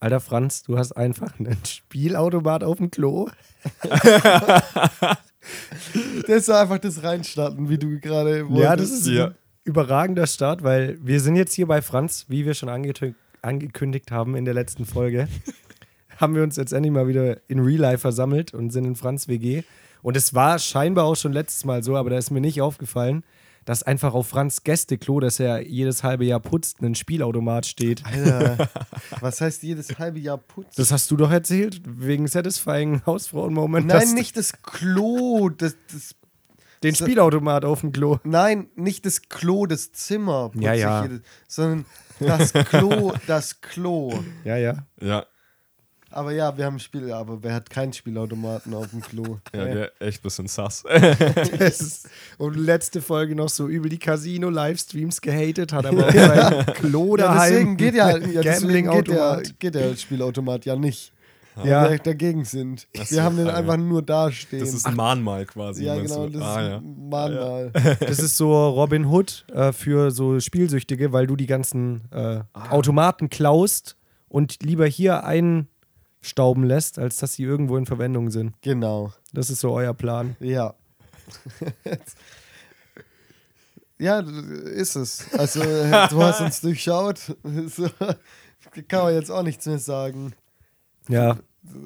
Alter Franz, du hast einfach einen Spielautomat auf dem Klo. Das ist einfach das Reinstarten, wie du gerade wolltest. Ja, das ist Ja. ein überragender Start, weil wir sind jetzt hier bei Franz, wie wir schon angekündigt haben in der letzten Folge. haben wir uns jetzt endlich mal wieder in Real Life versammelt und sind in Franz WG. Und es war scheinbar auch schon letztes Mal so, aber da ist mir nicht aufgefallen, dass einfach auf Franz Gästeklo, das er jedes halbe Jahr putzt, ein Spielautomat steht. Alter, was heißt jedes halbe Jahr putzen? Das hast du doch erzählt, wegen Satisfying Hausfrauen-Moment. Nein, nicht das Klo, das, das Den Spielautomat auf dem Klo. Nein, nicht das Klo, das Zimmer, putze Ja, ich ja. jedes- sondern das Klo, das Klo. Ja, ja. Ja, Aber ja, wir haben ein Spiel, aber wer hat keinen Spielautomaten auf dem Klo? ja, der echt ein bisschen sass. Das und letzte Folge noch so übel die Casino-Livestreams gehatet, hat aber auch sein Klo Ja, daheim. deswegen geht ja, ja, deswegen geht der, geht der Spielautomat ja nicht. Ja. Weil wir dagegen sind. Ach Wir haben den ah, ja. einfach nur dastehen. Das ist ein Mahnmal quasi. ja, genau, du? das ah, ist ja. ein Mahnmal. Das ist so Robin Hood äh, für so Spielsüchtige, weil du die ganzen äh, Automaten klaust und lieber hier einstauben lässt, als dass sie irgendwo in Verwendung sind. Genau. Das ist so euer Plan. Ja. ja, ist es. Also, du hast uns durchschaut. So, kann man jetzt auch nichts mehr sagen. Ja.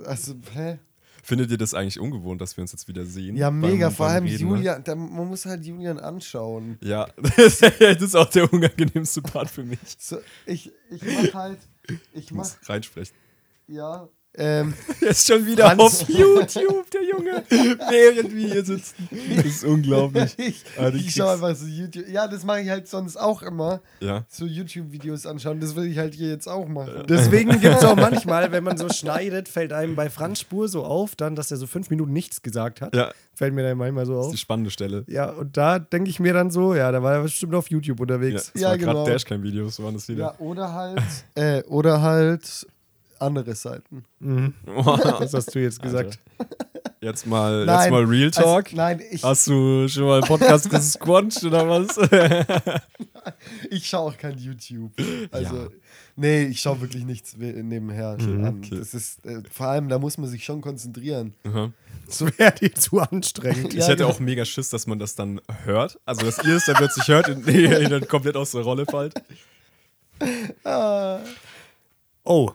Also, hä? Findet ihr das eigentlich ungewohnt, dass wir uns jetzt wieder sehen? Ja, Beim- mega. beim Vor allem Reden, ne? Julian. Da, man muss halt Julian anschauen. Ja, das ist auch der unangenehmste Part für mich. So, ich, ich mach halt. Ich Ich mach. muss reinsprechen. Ja. Ähm, ist schon wieder Franz- auf YouTube, der Junge, während wir hier sitzen. Das ist unglaublich. ich Ah, ich schaue einfach so YouTube. Ja, das mache ich halt sonst auch immer. Ja, So YouTube-Videos anschauen. Das will ich halt hier jetzt auch machen. Deswegen gibt es auch manchmal, wenn man so schneidet, fällt einem bei Franz Spur so auf, dann, dass er so fünf Minuten nichts gesagt hat. ja, Fällt mir dann manchmal so das ist auf. die spannende Stelle. Ja, und da denke ich mir dann so, ja, da war er bestimmt auf YouTube Ja, unterwegs. das Ja, war genau. gerade Dashcam-Videos, waren das Ja, wieder. oder halt. äh, oder halt andere Seiten. Mhm. Was hast du jetzt gesagt? Jetzt mal, Nein, jetzt mal Real Talk. Also, nein, ich, Hast du schon mal einen Podcast gesquanscht oder was? ich schaue auch kein YouTube. Also, Ja. nee, ich schaue wirklich nichts nebenher Mhm, an. okay. Das ist, äh, vor allem, da muss man sich schon konzentrieren. Aha. Das wäre dir zu anstrengend. Ich Ja, hätte genau. auch mega Schiss, dass man das dann hört. Also, dass ihr es dann plötzlich hört und ihr dann komplett aus der Rolle fallt. Ah, Oh,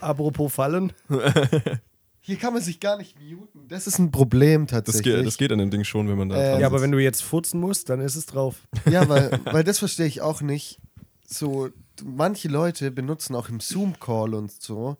apropos Fallen. hier kann man sich gar nicht muten. Das ist ein Problem Das tatsächlich. geht, das geht an dem Ding schon, wenn man da Äh, dran Ja, aber wenn du jetzt furzen musst, dann ist es drauf. Ja, weil, weil das verstehe ich auch nicht. So, manche Leute benutzen auch im Zoom-Call und so.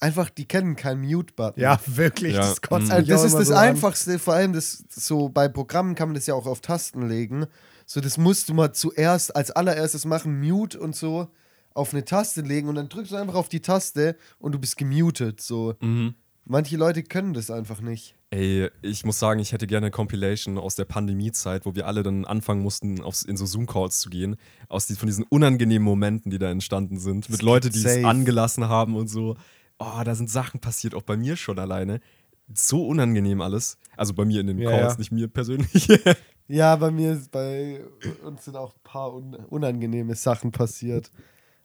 Einfach, die kennen keinen Mute-Button. Ja, wirklich. Ja, Das kotzt mich das ist das so an. Einfachste, vor allem das so bei Programmen kann man das ja auch auf Tasten legen. So, das musst du mal zuerst als allererstes machen, Mute und so auf eine Taste legen und dann drückst du einfach auf die Taste und du bist gemutet. So. Mhm. Manche Leute können das einfach nicht. Ey, ich muss sagen, ich hätte gerne eine Compilation aus der Pandemiezeit, wo wir alle dann anfangen mussten, aufs, in so Zoom-Calls zu gehen, aus die, von diesen unangenehmen Momenten, die da entstanden sind, mit Leuten, die es safe. angelassen haben und so. Oh, da sind Sachen passiert, auch bei mir schon alleine. So unangenehm alles. Also bei mir in den Ja, Calls, ja. nicht mir persönlich. Ja, bei mir ist bei uns sind auch ein paar un unangenehme Sachen passiert.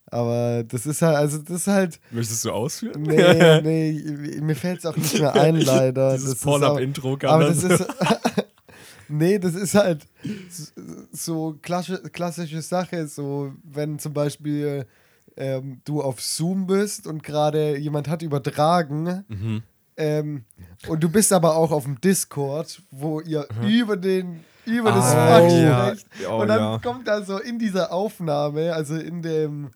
Aber das ist halt, also das ist halt, Möchtest du ausführen? nee, nee, mir fällt es auch nicht mehr ein, leider. Dieses Das ist auch- Pornhub-Intro kam Aber das ist. nee, das ist halt so klassische, klassische Sache, so wenn zum Beispiel ähm, du auf Zoom bist und gerade jemand hat übertragen mhm. ähm, und du bist aber auch auf dem Discord, wo ihr über den über das Ah, Fach ja. Oh, und dann ja. kommt da so in dieser Aufnahme, also in dem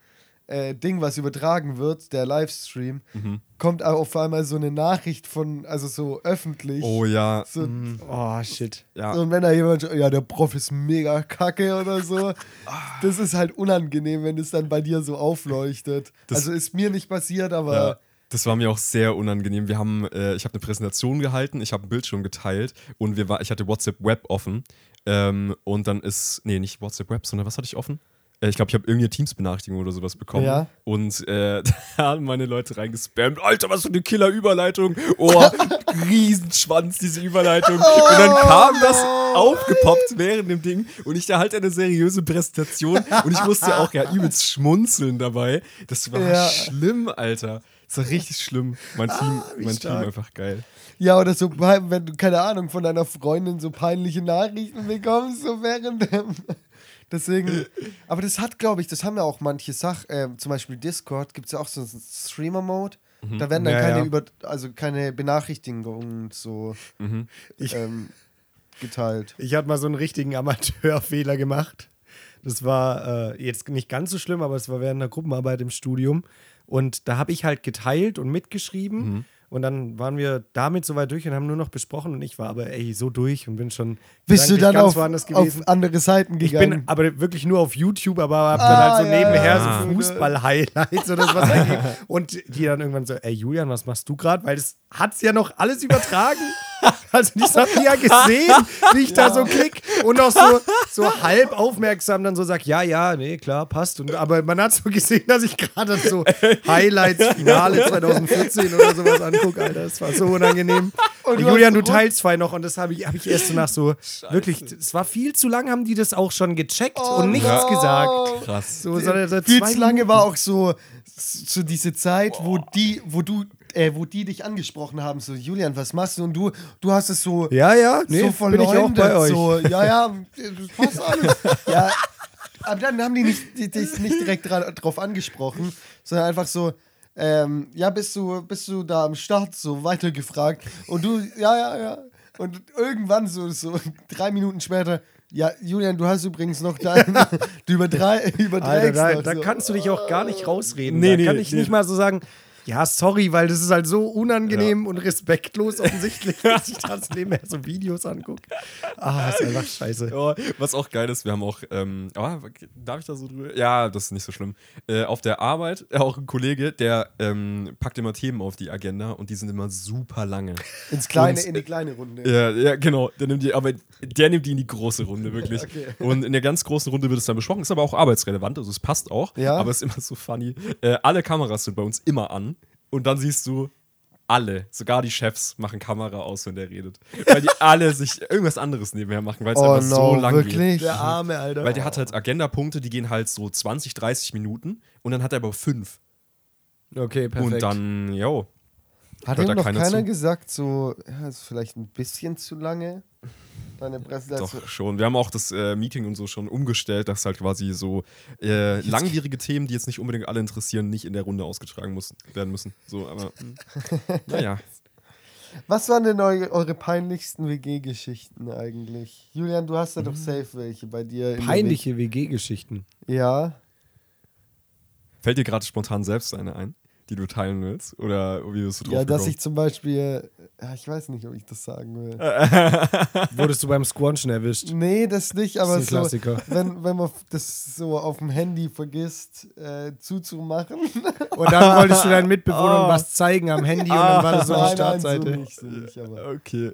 äh, Ding, was übertragen wird, der Livestream, Mhm. kommt auf einmal so eine Nachricht von, also so öffentlich. Oh ja. So, Oh, shit. ja. so, und wenn da jemand, ja, der Prof ist mega kacke oder so, das ist halt unangenehm, wenn es dann bei dir so aufleuchtet. Das- also ist mir nicht passiert, aber Ja, das war mir auch sehr unangenehm. Wir haben, äh, ich habe eine Präsentation gehalten, ich habe einen Bildschirm geteilt und wir war, ich hatte WhatsApp Web offen. Ähm, und dann ist, nee, nicht WhatsApp Web, sondern was hatte ich offen? Äh, Ich glaube, ich habe irgendeine Teams-Benachrichtigung oder sowas bekommen. Ja. Und äh, da haben meine Leute reingespammt. Alter, was für eine Killer-Überleitung. Oh, Riesenschwanz, diese Überleitung. Und dann kam das aufgepoppt während dem Ding. Und ich da halt eine seriöse Präsentation. Und ich musste auch ja übelst schmunzeln dabei. Das war Ja. schlimm, Alter. Das war richtig schlimm. Mein Team, wie mein stark. Team einfach geil. Ja, oder so, wenn du, keine Ahnung, von deiner Freundin so peinliche Nachrichten bekommst, so während dem. Deswegen, aber das hat, glaube ich, das haben ja auch manche Sachen, äh, zum Beispiel Discord, gibt es ja auch so einen Streamer-Mode. Da werden dann Ja, keine, ja. Über, also keine Benachrichtigungen so Mhm. ähm, geteilt. Ich hatte mal so einen richtigen Amateurfehler gemacht. Das war äh, jetzt nicht ganz so schlimm, aber es war während einer Gruppenarbeit im Studium. Und da habe ich halt geteilt und mitgeschrieben. Mhm. Und dann waren wir damit soweit durch und haben nur noch besprochen. Und ich war aber ey, so durch und bin schon. Bist du dann auf, auf andere Seiten Ich gegangen? bin aber wirklich nur auf YouTube, aber hab Ah, dann halt so ja, nebenher ja. so Fußball-Highlights oder sowas. Und die dann irgendwann so, ey Julian, was machst du gerade? Weil das hat's ja noch alles übertragen. Also die haben ja gesehen, wie ich da so klick und auch so, so halb aufmerksam dann so sag, ja, ja, nee, klar, passt. Und, aber man hat so gesehen, dass ich gerade so Highlights, Finale 2014 oder sowas angucke, Alter. Das war so unangenehm. Und Julian, du teilst zwei noch und das habe ich, hab ich erst so nach so, wirklich, es war viel zu lang, haben die das auch schon gecheckt Oh und nichts no. gesagt. Krass. So, sondern seit Viel zu lange war auch so, so diese Zeit, wo die, wo du, äh, wo die dich angesprochen haben, so Julian, was machst du? Und du, du hast es so, Ja, ja, nee, so bin ich auch verleumdet, bei euch. so, ja, ja, das passt alles. ja, aber dann haben die nicht, die, dich nicht direkt dra drauf angesprochen, sondern einfach so, ähm, ja, bist du, bist du da am Start so weitergefragt und du, ja, ja, ja. Und irgendwann so, so drei Minuten später, ja, Julian, du hast übrigens noch dein, du übertrei, Alter, überträgst da, noch da so. kannst du dich auch gar nicht rausreden. Nee, da nee, kann ich nee. nicht mal so sagen, ja, sorry, weil das ist halt so unangenehm und respektlos offensichtlich, dass ich das nebenher so Videos angucke. Ah, ist einfach scheiße. Ja, was auch geil ist, wir haben auch, ähm, aber darf ich da so drüber? Ja, das ist nicht so schlimm. Äh, auf der Arbeit, äh, auch ein Kollege, der ähm, packt immer Themen auf die Agenda und die sind immer super lange. Ins kleine, Und- in die kleine Runde. Ja, ja, genau. Der nimmt die, aber der nimmt die in die große Runde, wirklich. Okay. Und in der ganz großen Runde wird es dann besprochen. Ist aber auch arbeitsrelevant, also es passt auch. Ja. Aber es ist immer so funny. Äh, alle Kameras sind bei uns immer an. Und dann siehst du, alle, sogar die Chefs, machen Kamera aus, wenn der redet. Weil die alle sich irgendwas anderes nebenher machen, weil es Oh einfach so no, lang geht. wirklich? Der arme, Alter. Weil der hat halt Agendapunkte, die gehen halt so 20, 30 Minuten und dann hat er aber fünf. Okay, perfekt. Und dann, yo. Hat ihm da noch keiner keiner gesagt, so, ja, ist vielleicht ein bisschen zu lange, deine Präsentation? Doch, schon. Wir haben auch das äh, Meeting und so schon umgestellt, dass halt quasi so äh, langwierige Themen, die jetzt nicht unbedingt alle interessieren, nicht in der Runde ausgetragen muss, werden müssen. So, aber hm. naja. Was waren denn eure, eure peinlichsten WG-Geschichten eigentlich? Julian, du hast ja doch safe welche bei dir. Peinliche WG-Geschichten. WG. Ja. Fällt dir gerade spontan selbst eine ein, die du teilen willst? Oder wie bist du drauf Ja, dass gekommen? ich zum Beispiel, ja, ich weiß nicht, ob ich das sagen will. Wurdest du beim Squanchen erwischt? Nee, das nicht, aber Das ist ein so, Klassiker. wenn, wenn man das so auf dem Handy vergisst, äh, zuzumachen. Und dann wolltest du deinen Mitbewohnern Oh. was zeigen am Handy und dann war das so eine Startseite. so nicht, so nicht, aber. Okay.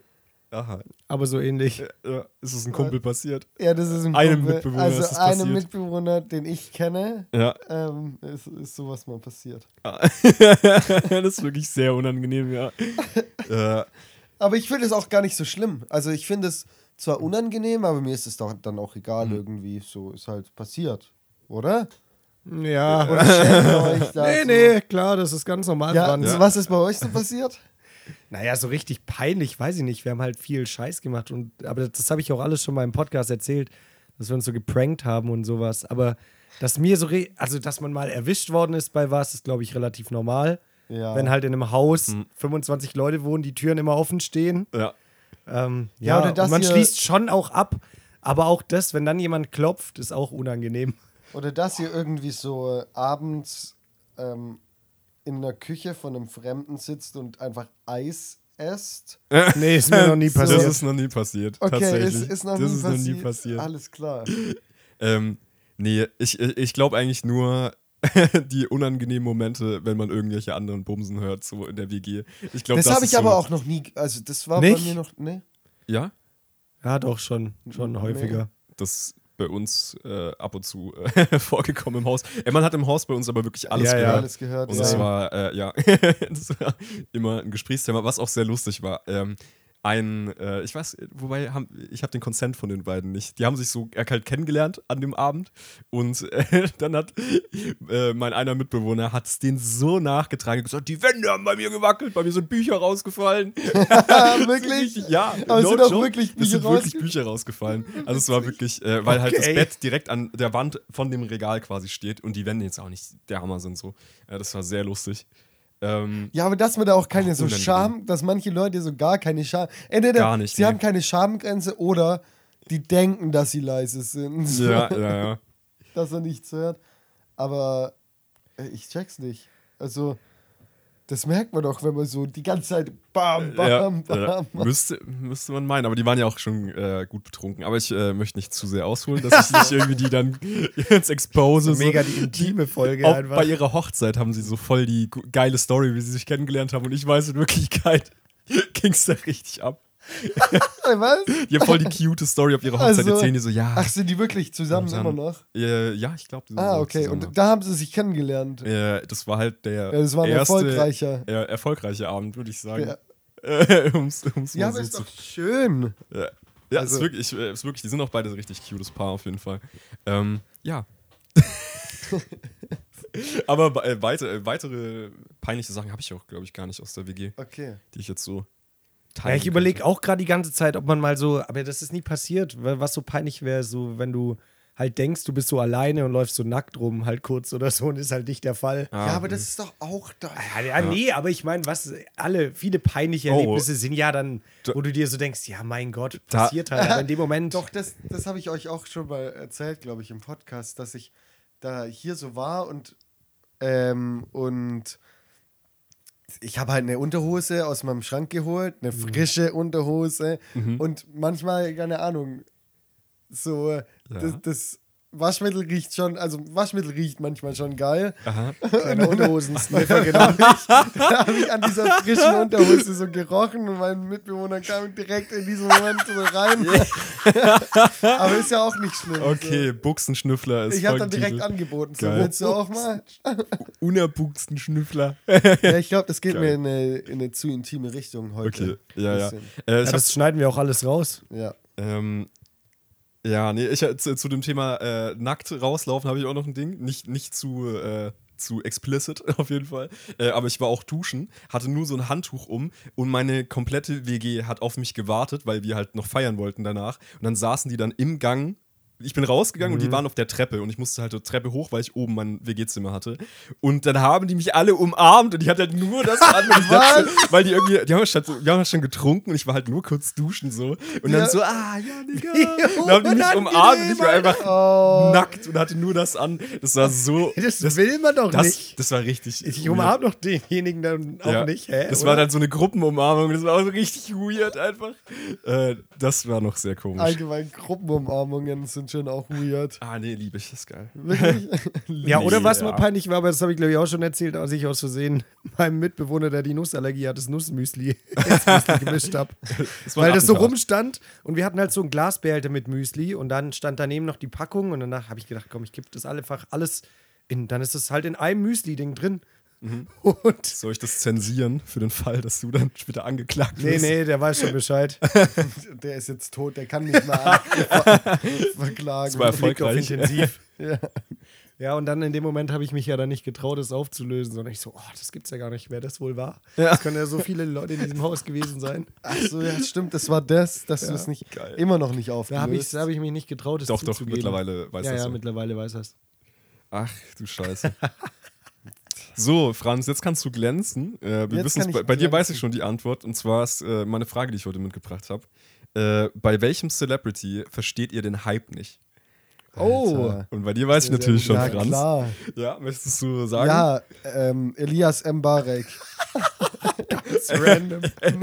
Aha. Aber so ähnlich. Ja, ist es ein Kumpel passiert? Ja, das ist ein Einem Kumpel. Mitbewohner Also ist das einem passiert. Mitbewohner, den ich kenne, Ja. ähm, ist, ist sowas mal passiert. das ist wirklich sehr unangenehm, ja. äh, Aber ich finde es auch gar nicht so schlimm. Also ich finde es zwar unangenehm, aber mir ist es doch dann auch egal Mhm. irgendwie. So ist halt passiert, oder? Ja. Oder Nee, so? nee, klar, das ist ganz normal Ja, dran. so was ist bei euch so passiert? Naja, so richtig peinlich, weiß ich nicht. Wir haben halt viel Scheiß gemacht. Und, aber das habe ich auch alles schon mal im Podcast erzählt, dass wir uns so geprankt haben und sowas. Aber dass mir so, re also dass man mal erwischt worden ist bei was, ist, glaube ich, relativ normal. Ja. Wenn halt in einem Haus Hm. 25 Leute wohnen, die Türen immer offen stehen. ja. Ähm, Ja, ja, oder und man schließt schon auch ab. Aber auch das, wenn dann jemand klopft, ist auch unangenehm. Oder dass ihr irgendwie so abends ähm, in der Küche von einem Fremden sitzt und einfach Eis esst. Nee, ist mir noch nie passiert. Das ist noch nie passiert. Okay, tatsächlich. ist, ist noch, das nie, ist passiert. noch nie passiert. Alles klar. Ähm, nee, ich, ich glaube eigentlich nur die unangenehmen Momente, wenn man irgendwelche anderen Bumsen hört, so in der WG. Ich glaube, Das das, habe ich aber so, auch noch nie, also das war bei Nicht? mir noch, ne? Ja, Ja, doch, schon, schon Nee. häufiger. das bei uns äh, ab und zu äh, vorgekommen im Haus. Ey, man hat im Haus bei uns aber wirklich alles Ja, ja. gehört. Alles gehört. Und ja. das war, äh, ja, das war immer ein Gesprächsthema, was auch sehr lustig war. Ähm, ein, äh, ich weiß, wobei, haben, ich habe den Consent von den beiden nicht. Die haben sich so halt kennengelernt an dem Abend und äh, dann hat äh, mein einer Mitbewohner hat es denen so nachgetragen gesagt, die Wände haben bei mir gewackelt, bei mir sind Bücher rausgefallen. wirklich? Richtig, ja. Aber es sind auch wirklich es Bücher sind wirklich Bücher rausgefallen. Also es war wirklich, äh, weil halt das Okay. Bett direkt an der Wand von dem Regal quasi steht und die Wände jetzt auch nicht der Hammer sind so. Ja, das war sehr lustig. Ähm, Ja, aber dass man da auch keine Ach, so. Scham, dass manche Leute so gar keine Scham. Entweder Gar nicht, sie nee. haben keine Schamgrenze oder die denken, dass sie leise sind. Ja, ja, ja. Dass er nichts hört. Aber äh, ich check's nicht. Also, das merkt man doch, wenn man so die ganze Zeit bam, bam, ja, bam. ja. Müsste, müsste man meinen, aber die waren ja auch schon äh, gut betrunken. Aber ich äh, möchte nicht zu sehr ausholen, dass ich nicht irgendwie die dann jetzt expose. Mega so. die intime Folge Auch einfach. bei ihrer Hochzeit haben sie so voll die geile Story, wie sie sich kennengelernt haben. Und ich weiß, in Wirklichkeit ging es da richtig ab. Was? Die haben voll die cute Story auf ihrer Hochzeit Also- erzählen, die so, ja. Ach, sind die wirklich zusammen dann- immer noch? Äh, ja, ich glaube, Ah, okay. Und da haben sie sich kennengelernt. äh, das war halt der Ja, das war ein erste, erfolgreicher. äh, erfolgreiche Abend, würde ich sagen. Ja. Äh, um's, um's Ja, aber so ist doch schön. Ja, ja Also- ist, wirklich, äh, ist wirklich, die sind auch beide ein richtig cutes Paar auf jeden Fall. Ähm, ja. Aber äh, weite, äh, weitere peinliche Sachen habe ich auch, glaube ich, gar nicht aus der WG, Okay. die ich jetzt so Ja, ich überlege auch gerade die ganze Zeit, ob man mal so, aber das ist nie passiert, weil was so peinlich wäre, so wenn du halt denkst, du bist so alleine und läufst so nackt rum, halt kurz oder so, und ist halt nicht der Fall. Ah, ja, aber das ist doch auch da. Ja, ja, nee, aber ich meine, was alle, viele peinliche Oh. Erlebnisse sind ja dann, Da- wo du dir so denkst, ja, mein Gott, Da- passiert halt, aber in dem Moment. Doch, das, das habe ich euch auch schon mal erzählt, glaube ich, im Podcast, dass ich da hier so war und, ähm, und ich habe halt eine Unterhose aus meinem Schrank geholt, eine frische Unterhose und manchmal, keine Ahnung, so das, das Waschmittel riecht schon, also Waschmittel riecht manchmal schon geil. Aha. Kleiner Unterhosen-Sniffer genommen. Da habe ich an dieser frischen Unterhose so gerochen und mein Mitbewohner kam direkt in diesem Moment so rein. Aber ist ja auch nicht schlimm. Okay, Buchsenschnüffler So. ist Ich habe dann direkt angeboten, so willst du auch mal? Unerbuchsenschnüffler. Ja, ich glaube, das geht Geil. mir in eine, in eine zu intime Richtung heute. Okay, ja, ja. Äh, Ja, das schneiden wir auch alles raus. Ja. Ähm, ja, nee, ich zu, zu dem Thema äh, nackt rauslaufen habe ich auch noch ein Ding. Nicht, nicht zu, äh, zu explicit auf jeden Fall. Äh, aber ich war auch duschen, hatte nur so ein Handtuch um und meine komplette WG hat auf mich gewartet, weil wir halt noch feiern wollten danach. Und dann saßen die dann im Gang. Ich bin rausgegangen und die waren auf der Treppe und ich musste halt die Treppe hoch, weil ich oben mein WG-Zimmer hatte. Und dann haben die mich alle umarmt und ich hatte halt nur das an. Und ich dachte, weil die irgendwie, die haben, schon, die haben schon getrunken und ich war halt nur kurz duschen so. Und dann Ja. so, ah, ja, Digga. Dann haben die mich umarmt und ich war einfach Oh. nackt und hatte nur das an. Das war so. Das, will man doch das, nicht. das war richtig. Ich umarm doch denjenigen dann auch Ja. nicht, hä? Das oder? war dann so eine Gruppenumarmung. Das war auch so richtig weird einfach. Äh, das war noch sehr komisch. Allgemein Gruppenumarmungen sind schon auch weird. Ah, nee, liebe ich. Das ist geil. Wirklich? Ja, oder was Ja. mal peinlich war, aber das habe ich glaube ich auch schon erzählt, als ich aus Versehen meinem Mitbewohner, der die Nussallergie hat, das Nussmüsli gemischt habe. Das ein Weil das so rumstand und wir hatten halt so einen Glasbehälter mit Müsli und dann stand daneben noch die Packung und danach habe ich gedacht, komm, ich kipp das einfach alles in, dann ist es halt in einem Müsli-Ding drin. Mhm. Und Soll ich das zensieren für den Fall, dass du dann später angeklagt nee, wirst? nee, der weiß schon Bescheid. Der ist jetzt tot, der kann nicht mehr ver verklagen. Das war Fliegt auf erfolgreich. intensiv. Ja. Ja, und dann in dem Moment habe ich mich ja dann nicht getraut, das aufzulösen, sondern ich so, oh, das gibt's ja gar nicht, wer das wohl war. Ja. Es können ja so viele Leute in diesem Haus gewesen sein. Ach so, ja, stimmt, das war das, dass du es nicht geil. immer noch nicht Da aufgelöst. habe ich, da hab ich mich nicht getraut, es Doch, doch, zuzugeben. mittlerweile weiß ja, das ja, ja. mittlerweile weiß das. Ach, du Scheiße. So, Franz, jetzt kannst du glänzen. Äh, wir Jetzt bei, bei dir weiß ich schon die Antwort. Und zwar ist äh, meine Frage, die ich heute mitgebracht habe. Äh, bei welchem Celebrity versteht ihr den Hype nicht? Oh, Alter. Und bei dir weiß ich natürlich schon, ja, Franz. klar. Ja, möchtest du sagen? Ja, ähm, Elias Mbarek. It's random.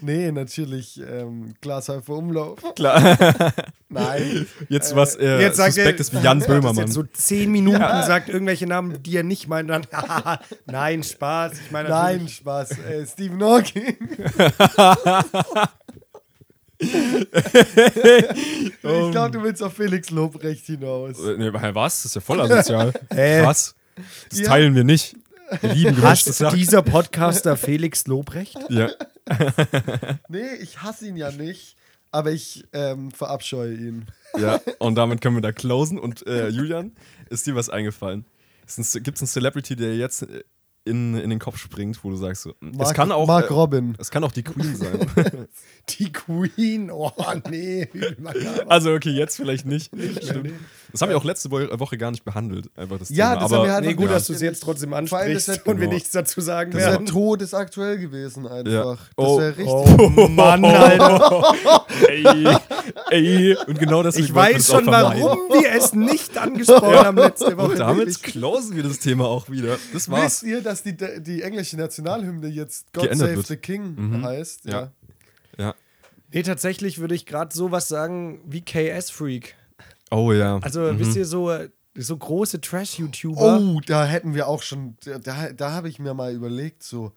nee, natürlich ähm, Glashäufer Umlauf. Klar. Nein. Jetzt was äh, Jetzt sagt suspekt er- ist wie Jan Böhmermann. jetzt so zehn Minuten sagt irgendwelche Namen, die er nicht meint. Dann, nein, Spaß. Ich meine Nein, Spaß. Äh, Stephen Hawking. ich glaube, du willst auf Felix Lobrecht hinaus. Äh, nee, was? Das ist ja voll asozial. Hä? Was? Das Ja. teilen wir nicht. Lieben Hasst Sack. dieser Podcaster Felix Lobrecht? Ja. Nee, ich hasse ihn ja nicht, aber ich ähm, verabscheue ihn. ja, und damit können wir da closen. Und äh, Julian, ist dir was eingefallen? Gibt es einen Celebrity, der jetzt äh, in, in den Kopf springt, wo du sagst, so, hm, es Mark- kann auch. Mark äh, Robin. Es kann auch die Queen sein. Die Queen. Oh, nee. also, okay, jetzt vielleicht nicht. Stimmt. Das haben wir auch letzte Wo- Woche gar nicht behandelt. Einfach das Ja, Thema. das Aber haben wir halt Nee, gut, Ja. dass du es jetzt trotzdem Vor allem, das ansprichst hat- und wir nichts dazu sagen Das wäre werden. todesaktuell gewesen einfach. Ja. Das Oh. wäre richtig. Oh Mann, Alter. ey, ey. Und genau deswegen Ich weiß das schon, warum wir es nicht angesprochen haben letzte Woche. Und damit Wirklich. closen wir das Thema auch wieder. Das war's. Wisst ihr, dass die, die englische Nationalhymne jetzt God Geändert Save wird. the King Mhm. heißt? Ja. Ja. Nee, tatsächlich würde ich gerade sowas sagen wie KS-Freak. Oh ja. Also, Mhm. wisst ihr, so, so große Trash-YouTuber. Oh, da hätten wir auch schon, da, da habe ich mir mal überlegt, so,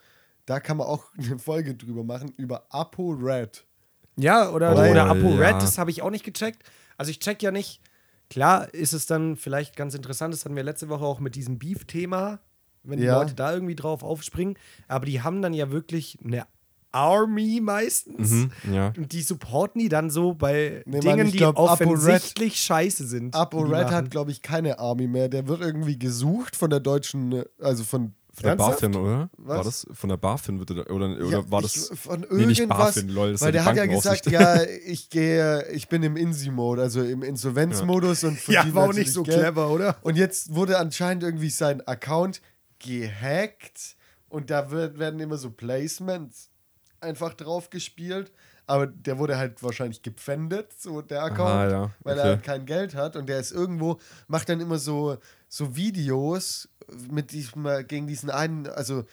da kann man auch eine Folge drüber machen, über Apo Red. Ja, oder, Oh, oder ApoRed, ja. das habe ich auch nicht gecheckt. Also ich check ja nicht. Klar ist es dann vielleicht ganz interessant, das hatten wir letzte Woche auch mit diesem Beef-Thema, wenn die Ja. Leute da irgendwie drauf aufspringen. Aber die haben dann ja wirklich eine Army meistens. Mhm, ja. Und die supporten die dann so bei Nee, Mann, Dingen, ich die glaub, ApoRed- offensichtlich scheiße sind. Apo die die Red machen. hat, glaube ich, keine Army mehr. Der wird irgendwie gesucht von der deutschen, also von. Von der Ernsthaft? BaFin, oder? War Was? das von der BaFin wird er, oder, oder Ja, war ich- das von Nee, nicht irgendwas? BaFin, lol, das weil ja der die hat ja gesagt, ja, ich gehe, ich bin im Insi-Mode, also im Insolvenzmodus und Ja, war auch nicht so Geld. clever, oder? Und jetzt wurde anscheinend irgendwie sein Account gehackt und da wird, werden immer so Placements einfach drauf gespielt. Aber der wurde halt wahrscheinlich gepfändet, so der Account, Ah, ja, weil er okay. halt kein Geld hat und der ist irgendwo, macht dann immer so, so Videos mit diesem, gegen diesen einen, also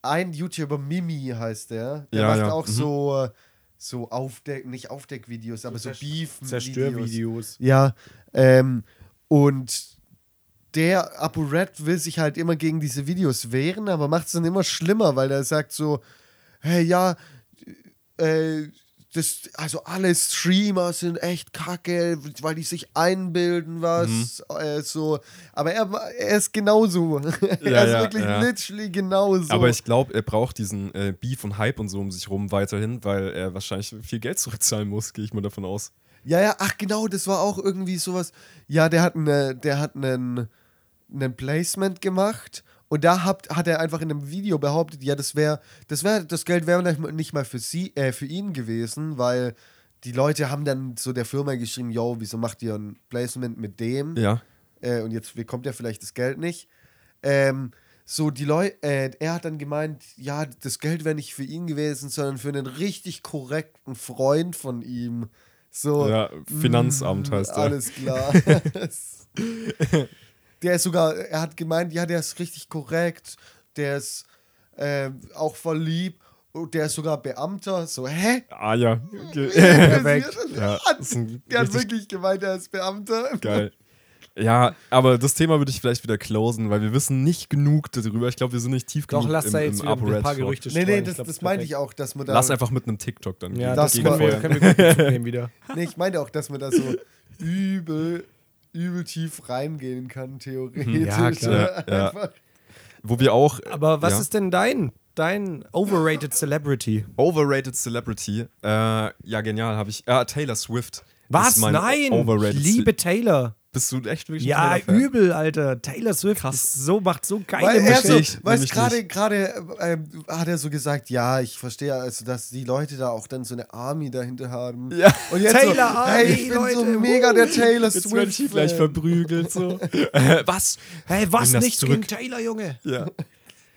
ein YouTuber, Mimi heißt der, der Ja, macht ja, auch mhm. so, so Aufdeck, nicht Aufdeckvideos, aber so Beef-Videos. Zerstörvideos. Ja, ähm, und der Apu Red will sich halt immer gegen diese Videos wehren, aber macht es dann immer schlimmer, weil er sagt so, hey, ja, äh, das, also alle Streamer sind echt kacke, weil die sich einbilden, was, Mhm. äh, so. Aber er, er ist genauso. er Ja, ist ja, wirklich ja. literally genauso. Aber ich glaube, er braucht diesen äh, Beef und Hype und so um sich rum weiterhin, weil er wahrscheinlich viel Geld zurückzahlen muss, gehe ich mal davon aus. Ja, ja, ach genau, das war auch irgendwie sowas. Ja, der hat eine, der hat einen, einen Placement gemacht und da hat, hat er einfach in einem Video behauptet, ja, das wäre, das wäre, das Geld wäre nicht mal- für sie, äh, für ihn gewesen, weil die Leute haben dann so der Firma geschrieben, yo, wieso macht ihr ein Placement mit dem? Ja. äh, und jetzt bekommt er vielleicht das Geld nicht. Ähm, so, die Leute, äh, er hat dann gemeint, ja, das Geld wäre nicht für ihn gewesen, sondern für einen richtig korrekten Freund von ihm. So, Ja, Finanzamt mm, heißt er. Alles klar. der ist sogar, er hat gemeint, ja, der ist richtig korrekt, der ist äh, auch voll lieb und der ist sogar Beamter. So, hä? Ah ja. Ja, Hat- das ist ein Der hat wirklich gemeint, er ist Beamter. geil. Ja, aber das Thema würde ich vielleicht wieder closen, weil wir wissen nicht genug darüber. Ich glaube, wir sind nicht tief Doch, genug lass im, da jetzt im wieder ein paar. Gerüchte Nee, streuen. nee, das, glaub, das meinte ich auch, dass man da. Lass einfach mit einem TikTok dann Ja, das können wir, können wir gut nehmen wieder. Nee, ich meinte auch, dass man da so übel, übel tief reingehen kann, theoretisch. Ja, klar. Ja, ja. Wo wir auch. Aber was ja. ist denn dein, dein overrated Celebrity? Overrated Celebrity. Äh, ja, genial, habe ich. Äh, Taylor Swift. Was? Nein! Overrated Ich liebe Taylor. Bist du echt wirklich ein Ja, übel, Alter. Taylor Swift Krass. ist so, macht so geile Weil er so, ich weißt gerade, gerade ähm, hat er so gesagt, ja, ich verstehe, also dass die Leute da auch dann so eine Army dahinter haben. Ja. Und jetzt Taylor so, Army, hey, ich bin so mega der Taylor Jetzt werde ich Swift. gleich verprügelt. So. äh, was? Hey, was nicht zurück. gegen Taylor, Junge? Ja.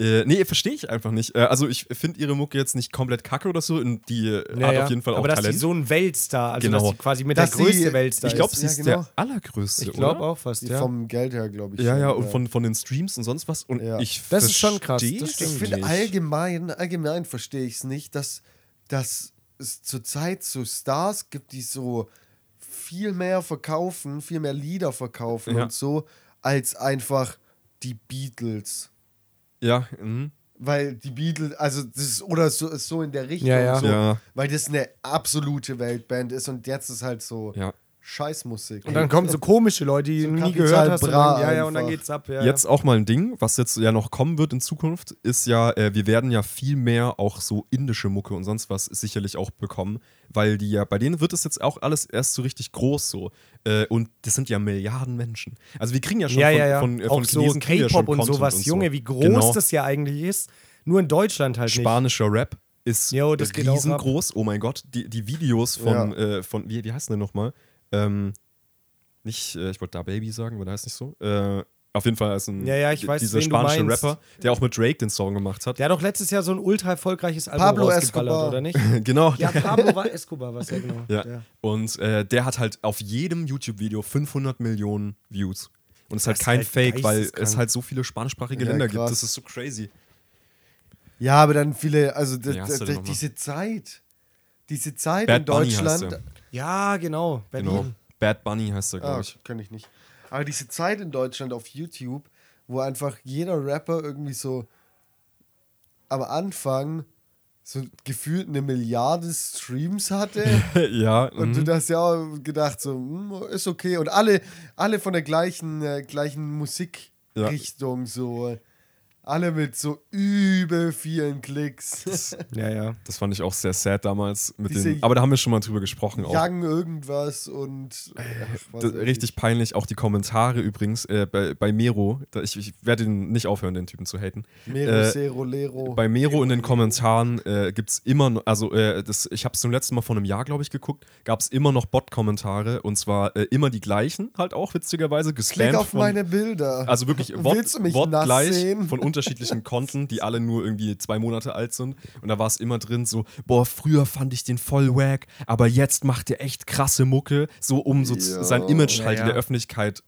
Äh, nee, verstehe ich einfach nicht. Äh, also ich finde ihre Mucke jetzt nicht komplett kacke oder so. Und die äh, hat Naja, auf jeden Fall auch Aber dass Talent. sie so ein Weltstar, also Genau. dass sie quasi mit Dass der größte Weltstar ich glaube, ist. sie Ja, ist genau. der allergrößte, Ich glaube auch fast, ja. Vom Geld her, glaube ich. Ja, schon, ja, und von, von den Streams und sonst was. Und Ja. ich Das ist schon krass, Ich finde allgemein, allgemein verstehe ich es nicht, dass, dass es zurzeit so Stars gibt, die so viel mehr verkaufen, viel mehr Lieder verkaufen Ja. und so, als einfach die Beatles. Ja, mhm. weil die Beatles, also das ist, oder so, so in der Richtung, Ja, ja. So, Ja. weil das eine absolute Weltband ist und jetzt ist halt so Ja. Scheißmusik. Und dann kommen so komische Leute, die So du nie Kapital gehört hast. Und Bra dann, ja, ja, und dann geht's ab. Ja, Jetzt auch mal ein Ding, was jetzt ja noch kommen wird in Zukunft, ist ja, äh, wir werden ja viel mehr auch so indische Mucke und sonst was sicherlich auch bekommen, weil die ja, bei denen wird es jetzt auch alles erst so richtig groß so. Äh, und das sind ja Milliarden Menschen. Also wir kriegen ja schon ja, von, ja, ja. von, äh, von so Chinesen kriegen wir ja schon K-Pop und Content sowas. und Junge, so. wie groß Genau. das ja eigentlich ist. Nur in Deutschland halt Spanischer Rap ist Jo, riesengroß. Oh mein Gott, die, die Videos von, äh, von wie, wie heißt denn nochmal? Ähm, nicht, äh, ich wollte da Baby sagen, aber der heißt nicht so. Äh, auf jeden Fall ist ein Ja, ja, ich weiß, dieser spanische meinst. Rapper, der auch mit Drake den Song gemacht hat. Der hat doch letztes Jahr so ein ultra erfolgreiches Album Pablo rausgeballert, Escobar. oder nicht? genau. Ja, Pablo war Escobar, was ja genau. Ja. Der. Und äh, der hat halt auf jedem YouTube-Video 500 Millionen Views. Und es ist halt kein halt Fake, weil es halt so viele spanischsprachige Ja, Länder gibt. krass. Das ist so crazy. Ja, aber dann viele, also Ja, diese Zeit, diese Zeit Bad in Bunny heißt Deutschland. Ja, genau. Berlin. Genau. Bad Bunny heißt er, glaube Ah, ich. kenne ich nicht. Aber diese Zeit in Deutschland auf YouTube, wo einfach jeder Rapper irgendwie so am Anfang so gefühlt eine Milliarde Streams hatte. ja. Und du mhm. hast ja auch gedacht, so, hm, ist okay. Und alle, alle von der gleichen, äh, gleichen Musikrichtung, so. Alle mit so übel vielen Klicks. Ja, ja. Das fand ich auch sehr sad damals. Mit Diese- den, aber da haben wir schon mal drüber gesprochen. Auch. Young irgendwas und. Ach, was Das, weiß richtig ich. peinlich, auch die Kommentare übrigens äh, bei, bei Mero. Da, ich, ich werde ihn nicht aufhören, den Typen zu haten. Mero, Äh, Zero, Lero. Bei Mero in den Kommentaren äh, gibt es immer noch, also äh, das, ich habe es zum letzten Mal vor einem Jahr, glaube ich, geguckt, gab es immer noch Bot-Kommentare und zwar äh, immer die gleichen, halt auch witzigerweise, Klick auf von, meine Bilder. Also wirklich Wort, Willst du mich wortgleich nass sehen? Unterschiedlichen Konten, die alle nur irgendwie zwei Monate alt sind. Und da war es immer drin so, boah, früher fand ich den voll wack, aber jetzt macht der echt krasse Mucke, so um so Ja. sein Image halt Ja, in der. Öffentlichkeit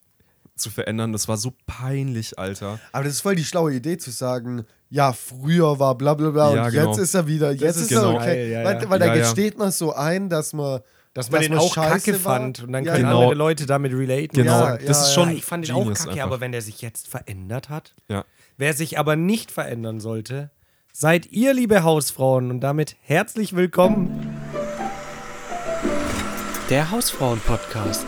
zu verändern. Das war so peinlich, Alter. Aber das ist voll die schlaue Idee zu sagen, ja, früher war bla bla bla Ja, und genau. jetzt ist er wieder, jetzt ist ist, er genau. okay. Geil, ja, weil ja. weil Ja, da ja. gesteht man so ein, dass man Dass man Dass den man auch scheiße kacke war. fand und dann Ja, können genau. andere Leute damit relaten. Genau, Ja, das ist schon. Ja, ich fand ihn auch kacke, einfach. aber wenn der sich jetzt verändert hat, Ja. Wer sich aber nicht verändern sollte, seid ihr, liebe Hausfrauen. Und damit herzlich willkommen. Der Hausfrauen-Podcast.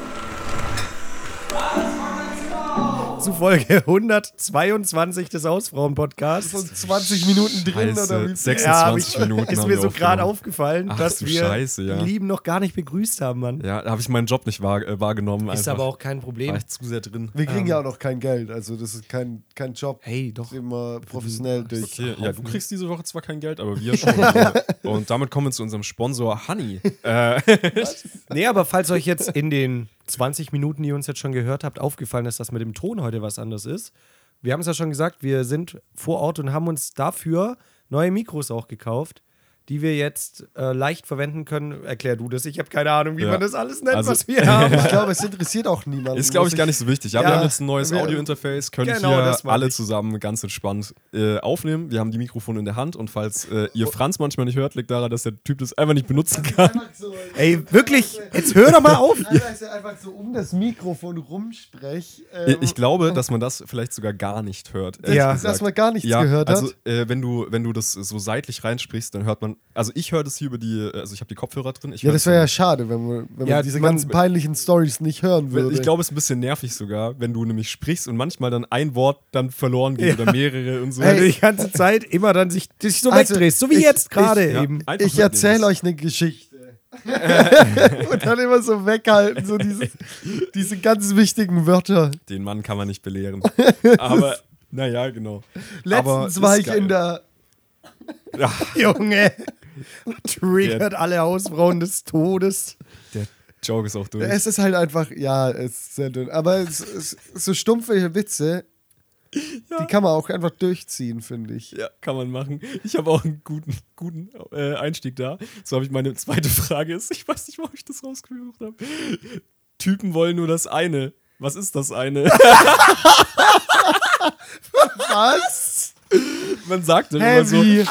Zu Folge 122 des Hausfrauen-Podcasts. so 20 Minuten drin oder Scheiße, wie? 26 Ja, ich, Minuten. ist mir so gerade aufgefallen, Ach dass wir Scheiße, ja. die Lieben noch gar nicht begrüßt haben, Mann. Ja, da habe ich meinen Job nicht wahr, äh, wahrgenommen. Ist einfach. aber auch kein Problem. War ich zu sehr drin. Wir kriegen Ähm. ja auch noch kein Geld, also das ist kein, kein Job. Hey, doch. Immer professionell durch. Okay, ja, du kriegst diese Woche zwar kein Geld, aber wir schon. Und damit kommen wir zu unserem Sponsor Honey. Äh, Nee, aber falls euch jetzt in den 20 Minuten, die ihr uns jetzt schon gehört habt, aufgefallen ist, dass mit dem Ton heute was anderes ist. Wir haben es ja schon gesagt, wir sind vor Ort und haben uns dafür neue Mikros auch gekauft, die wir jetzt äh, leicht verwenden können. Erklär du das, ich habe keine Ahnung, wie Ja. man das alles nennt, Also- was wir haben. Ich glaube, es interessiert auch niemanden. ist, glaube ich, gar nicht so wichtig. Ja, Ja, wir haben jetzt ein neues Audio-Interface, können Genau, hier alle ich. zusammen ganz entspannt äh, aufnehmen. Wir haben die Mikrofone in der Hand und falls äh, ihr Franz manchmal nicht hört, liegt daran, dass der Typ das einfach nicht benutzen kann. So, Ey, wirklich, jetzt hör doch mal auf. dass er einfach so um das Mikrofon rumsprech. Ähm, Ich glaube, dass man das vielleicht sogar gar nicht hört. Ja. gesagt. dass man gar nichts ja, gehört also hat. äh, wenn du wenn du das so seitlich reinsprichst, dann hört man. Also ich höre das hier über die. Also ich habe die Kopfhörer drin. Ich Ja, das wäre ja schade, wenn man, wenn Ja, man diese man- ganzen peinlichen Stories nicht hören würde. Ich glaube, es ist ein bisschen nervig sogar, wenn du nämlich sprichst und manchmal dann ein Wort dann verloren geht oder mehrere und so. Weil du die ganze Zeit immer dann sich, dich so Also, wegdrehst, so wie ich- jetzt gerade ich- Ja, eben. ich erzähle euch eine Geschichte. und dann immer so weghalten, so dieses, diese ganz wichtigen Wörter. Den Mann kann man nicht belehren. Aber, naja, genau. Aber Letztens ist war ich geil. in der. Ja, Junge, triggert alle Hausfrauen des Todes. der Joke ist auch durch. Es ist halt einfach, ja, es ist sehr dünn. Aber es, es, so stumpfe Witze, die kann man auch einfach durchziehen, finde ich. Ja, kann man machen. Ich habe auch einen guten, guten äh, Einstieg da. So habe ich meine zweite Frage ist, ich weiß nicht, warum ich das rausgesucht habe. Typen wollen nur das eine. Was ist das eine? Was? Man sagt dann immer so, äh,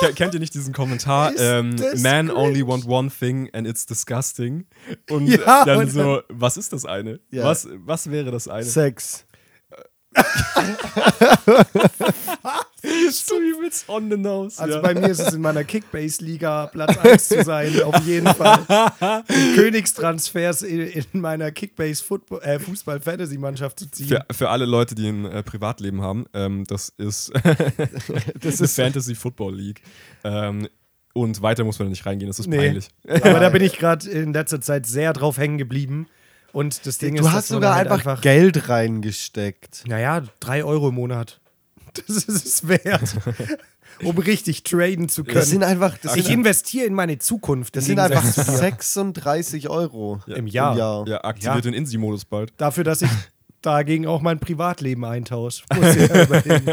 ke- kennt ihr nicht diesen Kommentar? Ähm, Man cringe? only want one thing and it's disgusting. Und Ja, dann und so, was ist das eine? Ja. Was, was wäre das eine? Sex. so übelst on the nose. Also ja. bei mir ist es in meiner Kickbase-Liga Platz 1 zu sein, auf jeden Fall. Königstransfers in, in meiner Kickbase-Fußball-Fantasy-Mannschaft zu ziehen. Für, für alle Leute, die ein äh, Privatleben haben, ähm, das ist das ist Fantasy Football League. Ähm, und weiter muss man da nicht reingehen, das ist Nee. peinlich. Aber da bin ich gerade in letzter Zeit sehr drauf hängen geblieben. Und das Ding Du ist, hast sogar halt einfach, Geld reingesteckt. Naja, drei Euro im Monat. Das ist es wert, um richtig traden zu können. Das sind einfach, das ich sind, investiere in meine Zukunft. das sind einfach Gegensatz zu dir. 36 Euro im Jahr. im Jahr. Ja, aktiviert den Insi-Modus bald. Dafür, dass ich dagegen auch mein Privatleben eintausche. Muss ich ja überlegen.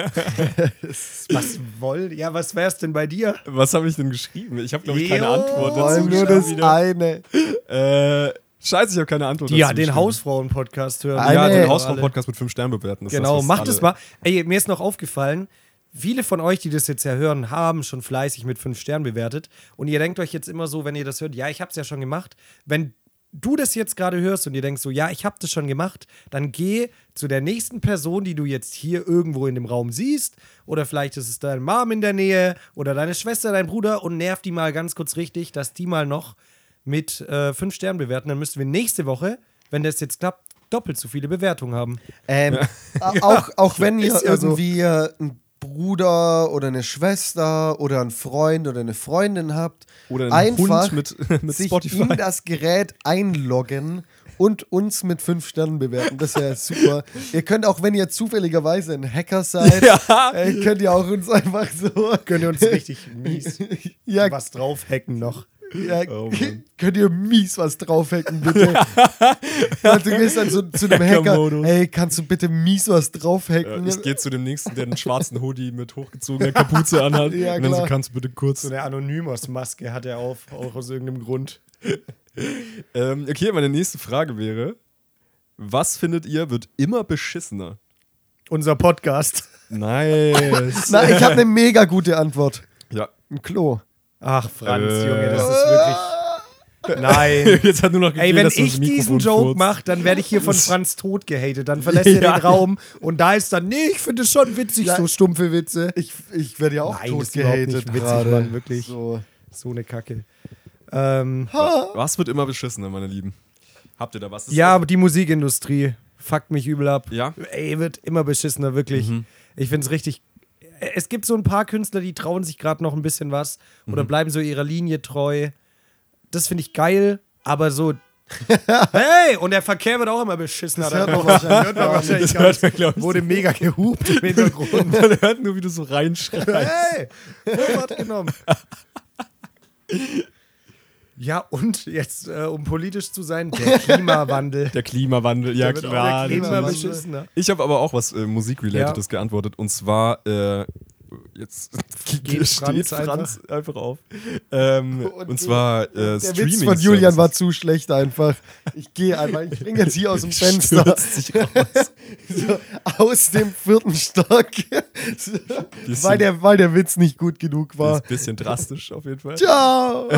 was wollen? Ja, was wär's denn bei dir? Was habe ich denn geschrieben? Ich habe, glaube ich, keine. Antwort dazu. nur das wieder. eine. Äh, scheiße, ich habe keine Antwort Die ja den. Hausfrauen-Podcast hören. Eine- Ja, den. Hausfrauen-Podcast mit 5 Sternen bewerten. ist Genau, das, macht es mal. Ey, mir ist noch aufgefallen, viele von euch, die das jetzt ja hören, haben schon fleißig mit 5 Sternen bewertet. Und ihr denkt euch jetzt immer so, wenn ihr das hört, ja, ich hab's ja schon gemacht. Wenn du das jetzt gerade hörst und ihr denkst so, ja, ich hab das schon gemacht, dann geh zu der nächsten Person, die du jetzt hier irgendwo in dem Raum siehst. Oder vielleicht ist es deine Mom in der Nähe oder deine Schwester, dein Bruder und nerv die mal ganz kurz richtig, dass die mal noch mit 5 Sternen bewerten. Dann müssten wir nächste Woche, wenn das jetzt klappt, doppelt so viele Bewertungen haben. Ähm, a- auch, auch wenn ihr ja so. irgendwie äh, einen Bruder oder eine Schwester oder einen Freund oder eine Freundin habt, Oder einen einfach Hund mit, mit sich Spotify. in das Gerät einloggen und uns mit fünf Sternen bewerten. Das wäre super. ihr könnt auch, wenn ihr zufälligerweise ein Hacker seid, Ja. äh, könnt ihr auch uns einfach so Könnt ihr uns richtig mies ja, was draufhacken noch. Ja, Oh könnt ihr mies was draufhacken, bitte. also, du gehst dann so, zu einem Hacker, Hacker-Modus. ey, kannst du bitte mies was Ja, draufhacken? ich gehe zu dem nächsten, der einen schwarzen Hoodie mit hochgezogener Kapuze anhat. Ja, und dann so, kannst du bitte kurz. So eine Anonymous-Maske hat er auf, auch aus irgendeinem Grund. Ähm, okay, meine nächste Frage wäre: Was findet ihr wird immer beschissener? Unser Podcast. Nice. Na, ich habe eine mega gute Antwort. ja. Ein Klo. Ach, Franz, Äh. Junge, das ist wirklich. Nein. Jetzt hat nur noch Ey, wenn ich diesen Joke mache, dann werde ich hier von Franz tot gehatet. Dann verlässt er Ja. den Raum und da ist dann, nee, ich finde es schon witzig, Ja. so stumpfe Witze. Ich, ich werde ja auch Nein, tot ist überhaupt gehatet nicht witzig, gerade. Mann, wirklich. So. So eine Kacke. Ähm, Was wird immer beschissener, meine Lieben? Habt ihr da was? Ja, aber die Musikindustrie fuckt mich übel ab. Ja? Ey, wird immer beschissener, wirklich. Ich finde es richtig. Es gibt so ein paar Künstler, die trauen sich gerade noch ein bisschen was oder bleiben so ihrer Linie treu. Das finde ich geil, aber so. hey, und der Verkehr wird auch immer beschissener. Das hört man wahrscheinlich hört man wahrscheinlich Das hört man, Wurde mega gehupt im Hintergrund. Man hört nur, wie du so reinschreist. hey, Vorfahrt genommen. Ja, und jetzt, äh, um politisch zu sein, der Klimawandel. Der Klimawandel, ja klar. der Klima. Ich habe aber auch was äh, Musikrelatedes geantwortet und zwar äh, jetzt Geht steht Franz Franz einfach, auf. Ähm, und, Und zwar äh, Der Streaming Witz von Julian war zu schlecht einfach. Ich gehe einfach, ich springe jetzt hier aus dem Fenster. So, aus dem vierten Stock. So, weil, der, weil der Witz nicht gut genug war. ist ein bisschen drastisch auf jeden Fall. Ciao!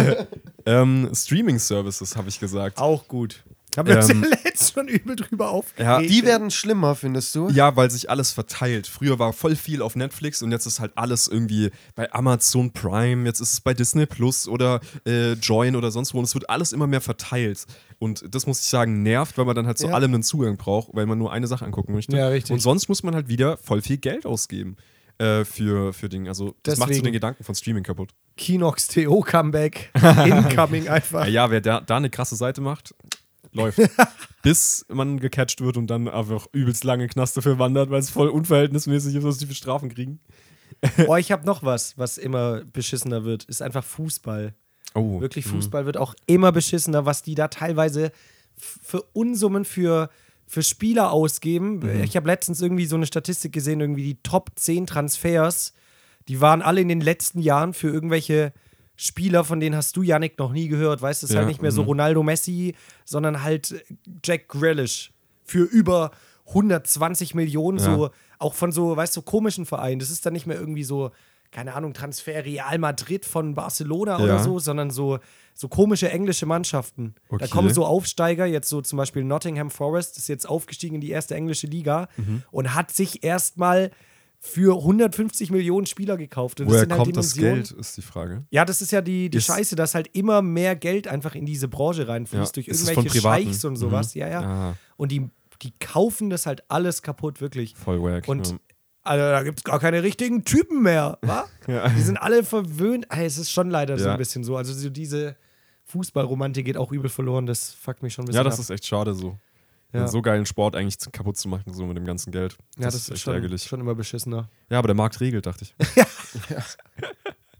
Ähm, Streaming Services habe ich gesagt. Auch gut. Haben wir uns Ähm, ja letzt schon übel drüber aufgeregt. Ja, Die werden schlimmer, findest du? Ja, weil sich alles verteilt. Früher war voll viel auf Netflix und jetzt ist halt alles irgendwie bei Amazon Prime, jetzt ist es bei Disney Plus oder äh, Join oder sonst wo und es wird alles immer mehr verteilt. Und das muss ich sagen, nervt, weil man dann halt zu Ja. allem einen Zugang braucht, weil man nur eine Sache angucken möchte. Ja, richtig. Und sonst muss man halt wieder voll viel Geld ausgeben. Äh, für, für Dinge. Also, das macht so Deswegen- den Gedanken von Streaming kaputt. Kinox TO Comeback. Incoming einfach. Ja, ja wer da, da eine krasse Seite macht, läuft. Bis man gecatcht wird und dann einfach übelst lange Knast dafür wandert, weil es voll unverhältnismäßig ist, was die für Strafen kriegen. Boah, ich habe noch was, was immer beschissener wird. Ist einfach Fußball. Oh. Wirklich, Fußball wird auch immer beschissener, was die da teilweise für Unsummen für, für Spieler ausgeben. Ich habe letztens irgendwie so eine Statistik gesehen, irgendwie die Top 10 Transfers, die waren alle in den letzten Jahren für irgendwelche Spieler, von denen hast du, Yannick, noch nie gehört. Weißt du, es ist Ja, halt nicht mehr so mhm. Ronaldo Messi, sondern halt Jack Grealish für über 120 Millionen, Ja. so auch von so, weißt du, so komischen Vereinen. Das ist dann nicht mehr irgendwie so, keine Ahnung, Transfer Real Madrid von Barcelona Ja. oder so, sondern so, so komische englische Mannschaften. Da Okay. kommen so Aufsteiger, jetzt so zum Beispiel Nottingham Forest, ist jetzt aufgestiegen in die erste englische Liga Mhm. und hat sich erstmal für 150 Millionen Spieler gekauft. Und das Woher halt kommt das Geld, ist die Frage. Ja, das ist ja die, die Ist- Scheiße, dass halt immer mehr Geld einfach in diese Branche reinfließt, Ja. durch irgendwelche? Scheichs und sowas. Mhm. Ja, ja. Ah, Und die, die kaufen das halt alles kaputt, wirklich. voll wack. Und ja. also, da gibt es gar keine richtigen Typen mehr, wa? Ja. Die sind alle verwöhnt. Ey, es ist schon leider so ein bisschen so. Also so diese Fußballromantik geht auch übel verloren. Das fuckt mich schon ein bisschen ja, das ab. ist echt schade so. Ja. So geilen Sport eigentlich zu- kaputt zu machen, so mit dem ganzen Geld. ja, das ist ist echt schon, ärgerlich. schon immer beschissener. Ja, aber der Markt regelt, dachte ich.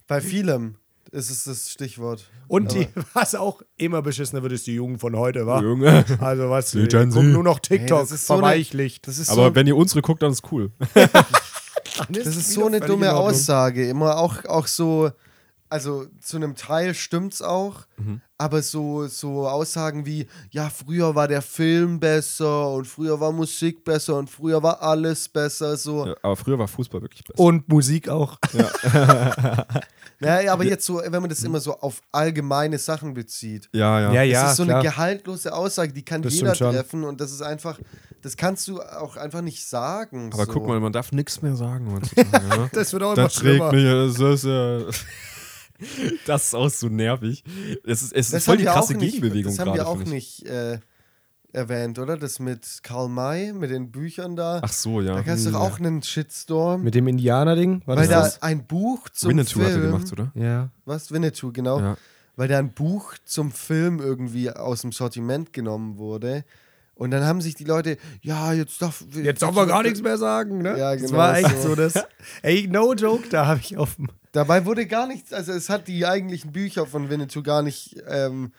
Bei vielem ist es das Stichwort. Und die, was auch immer beschissener wird, ist die Jugend von heute, wa? Junge. Also was, Gen Z. gucken nur noch Hey, TikTok, das ist so eine- verweichlicht. Das ist Aber so, wenn ihr unsere guckt, dann ist cool. das ist so eine dumme Aussage. Immer auch, auch so, also zu einem Teil stimmt's auch, Mhm. Aber so, so Aussagen wie, ja, früher war der Film besser und früher war Musik besser und früher war alles besser, so. Ja, aber früher war Fußball wirklich besser. Und Musik auch. Naja, aber jetzt so, wenn man das immer so auf allgemeine Sachen bezieht. Ja, ja. Ja, ja. das ist so klar. eine gehaltlose Aussage, die kann Das jeder treffen und das ist einfach, das kannst du auch einfach nicht sagen. Aber so. guck mal, man darf nichts mehr sagen ja. Das wird auch immer Das schlimmer. mich. Das ist, ja das ist auch so nervig. Es ist, es ist voll die krasse auch nicht, Gegenbewegung Das haben wir auch nicht äh, erwähnt, oder? Das mit Karl May, mit den Büchern da. Ach so, ja. da gab es doch Hm, auch einen Shitstorm. Mit dem Indianer-Ding? War weil das da das? ein Buch zum Winnetou Film. hat er gemacht, oder? Ja. Was? Winnetou, genau. Ja. Weil da ein Buch zum Film irgendwie aus dem Sortiment genommen wurde. Und dann haben sich die Leute, ja, jetzt darf. Jetzt darf man gar nichts mehr sagen, ne? Ja, Das genau war echt so. so das. Ey, no joke, da habe ich dem. Dabei wurde gar nichts, also es hat die eigentlichen Bücher von Winnetou gar nicht ähm,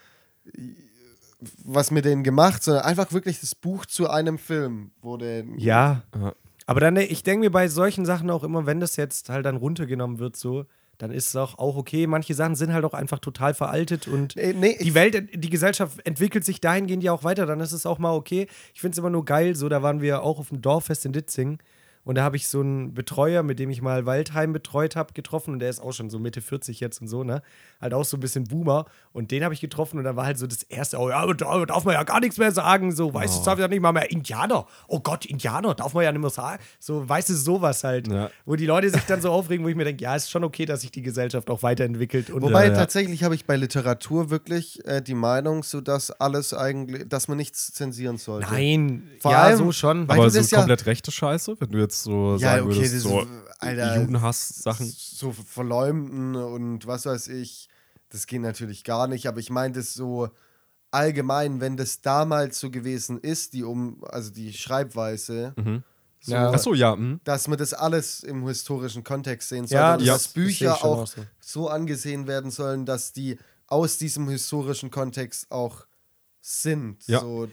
was mit denen gemacht, sondern einfach wirklich das Buch zu einem Film wurde. Ja. Ja. Aber dann, ich denke mir bei solchen Sachen auch immer, wenn das jetzt halt dann runtergenommen wird, so, dann ist es auch, auch okay. Manche Sachen sind halt auch einfach total veraltet und Nee, nee, die Welt, die Gesellschaft entwickelt sich dahingehend ja auch weiter. Dann ist es auch mal okay. Ich finde es immer nur geil, so, da waren wir auch auf dem Dorffest in Ditzing. Und da habe ich so einen Betreuer, mit dem ich mal Waldheim betreut habe, getroffen. Und der ist auch schon so Mitte 40 jetzt und so, ne? Halt auch so ein bisschen Boomer. Und den habe ich getroffen und da war halt so das erste, oh ja, da darf man ja gar nichts mehr sagen. So, weißt du, das darf ja nicht mal mehr Indianer. Oh Gott, Indianer, darf man ja nicht mehr sagen. So, weißt du, sowas halt. Ja. Wo die Leute sich dann so aufregen, wo ich mir denke, ja, ist schon okay, dass sich die Gesellschaft auch weiterentwickelt. Wobei Ja, ja. tatsächlich habe ich bei Literatur wirklich äh, die Meinung, so dass alles eigentlich, dass man nichts zensieren sollte. Nein, Vor ja, allem, so schon. weil Aber so komplett rechte Scheiße, wenn du jetzt so Ja, sagen okay, würdest, das so Alter. Judenhass-Sachen. So verleumden und was weiß ich, das geht natürlich gar nicht, aber ich meine das so allgemein, wenn das damals so gewesen ist, die um, also die Schreibweise, so, Ja. Achso, ja. Hm. dass man das alles im historischen Kontext sehen sollte Ja, und das- dass das Bücher schon auch auch so. so angesehen werden sollen, dass die aus diesem historischen Kontext auch sind. Ja. So,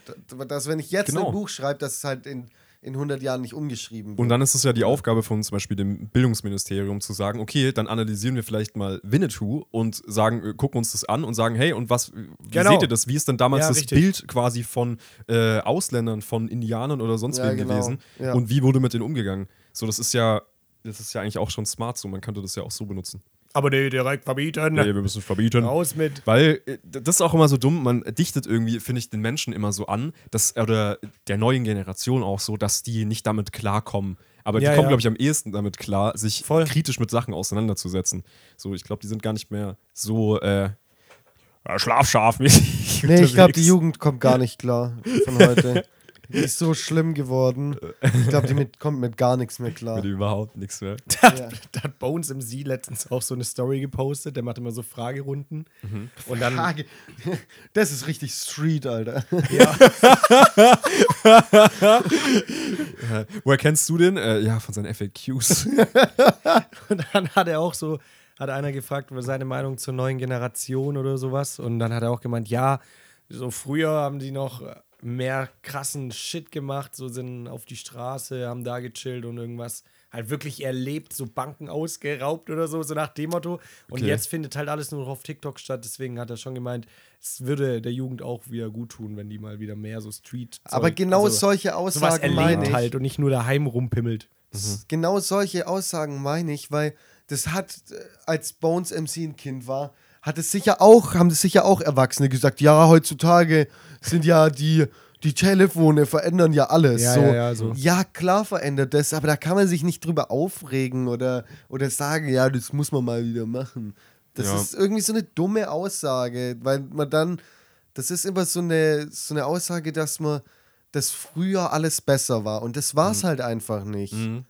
dass wenn ich jetzt Genau. ein Buch schreibe, dass es halt in, in 100 Jahren nicht umgeschrieben wird. Und dann ist es ja die Aufgabe von zum Beispiel dem Bildungsministerium zu sagen, okay, dann analysieren wir vielleicht mal Winnetou und sagen, äh, gucken uns das an und sagen, hey, und was, wie Genau. seht ihr das? Wie ist denn damals Ja, das richtig. Bild quasi von äh, Ausländern, von Indianern oder sonst Ja, wem genau. gewesen? Ja. Und wie wurde mit denen umgegangen? So, das ist ja, das ist ja eigentlich auch schon smart so, man könnte das ja auch so benutzen. Aber nee, direkt verbieten. Nee, wir müssen verbieten. Raus mit. Weil äh, das ist auch immer so dumm, man dichtet irgendwie, finde ich, den Menschen immer so an, dass, oder der neuen Generation auch so, dass die nicht damit klarkommen. Aber die Ja, kommen, ja. glaube ich, am ehesten damit klar, sich Voll. kritisch mit Sachen auseinanderzusetzen. So, ich glaube, die sind gar nicht mehr so äh, schlafscharfmäßig. Nee, ich glaube, die Jugend kommt gar nicht klar von heute. Die ist so schlimm geworden. Ich glaube, die mit, kommt mit gar nichts mehr klar. Mit überhaupt nichts mehr. Da, Ja. da hat Bones im Sie letztens auch so eine Story gepostet. Der macht immer so Fragerunden. Mhm. Und dann. Frage. Das ist richtig Street, Alter. Äh, woher kennst du den? Äh, ja, von seinen FAQs. Und dann hat er auch so, hat einer gefragt über seine Meinung zur neuen Generation oder sowas. Und dann hat er auch gemeint, ja, so früher haben die noch mehr krassen Shit gemacht, so sind auf die Straße, haben da gechillt und irgendwas halt wirklich erlebt, so Banken ausgeraubt oder so, so nach dem Motto. Und Okay. jetzt findet halt alles nur noch auf TikTok statt. Deswegen hat er schon gemeint, es würde der Jugend auch wieder gut tun, wenn die mal wieder mehr so Street. Aber genau also, solche sowas Aussagen meine ich. halt und nicht nur daheim rumpimmelt. Genau solche Aussagen meine ich, weil das hat, äh, als Bones MC ein Kind war, hat es sicher auch, haben das sicher auch Erwachsene gesagt, ja, heutzutage sind ja die, die Telefone verändern ja alles. Ja, so, ja, ja, so. ja, klar verändert das, aber da kann man sich nicht drüber aufregen oder, oder sagen, ja, das muss man mal wieder machen. Das Ja. ist irgendwie so eine dumme Aussage, weil man dann, das ist immer so eine, so eine Aussage, dass man, dass früher alles besser war und das war es halt einfach nicht. Mhm.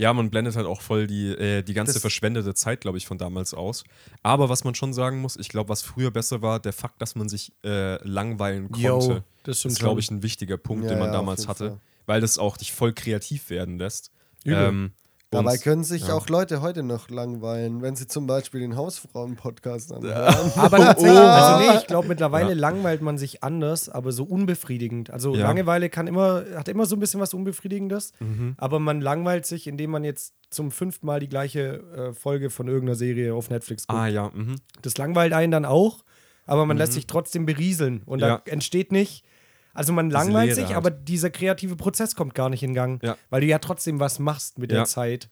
Ja, man blendet halt auch voll die, äh, die ganze Das- verschwendete Zeit, glaube ich, von damals aus. Aber was man schon sagen muss, ich glaube, was früher besser war, der Fakt, dass man sich äh, langweilen konnte, Yo, das ist, glaube ich, ein wichtiger Punkt, Ja, den man ja, damals hatte. Fall. Weil das auch dich voll kreativ werden lässt. Übel. Ähm, Dabei können sich ja. auch Leute heute noch langweilen, wenn sie zum Beispiel den Hausfrauen-Podcast anhören. Aber tatsächlich, Oh. also nee, ich glaube, mittlerweile Ja. langweilt man sich anders, aber so unbefriedigend. Also Ja. Langeweile kann immer, hat immer so ein bisschen was Unbefriedigendes, Mhm. aber man langweilt sich, indem man jetzt zum fünften Mal die gleiche äh, Folge von irgendeiner Serie auf Netflix guckt. Ah ja, mhm. Das langweilt einen dann auch, aber man lässt sich trotzdem berieseln und Ja. da entsteht nicht. Also man langweilt sich, halt. aber dieser kreative Prozess kommt gar nicht in Gang, Ja. weil du ja trotzdem was machst mit der Ja. Zeit.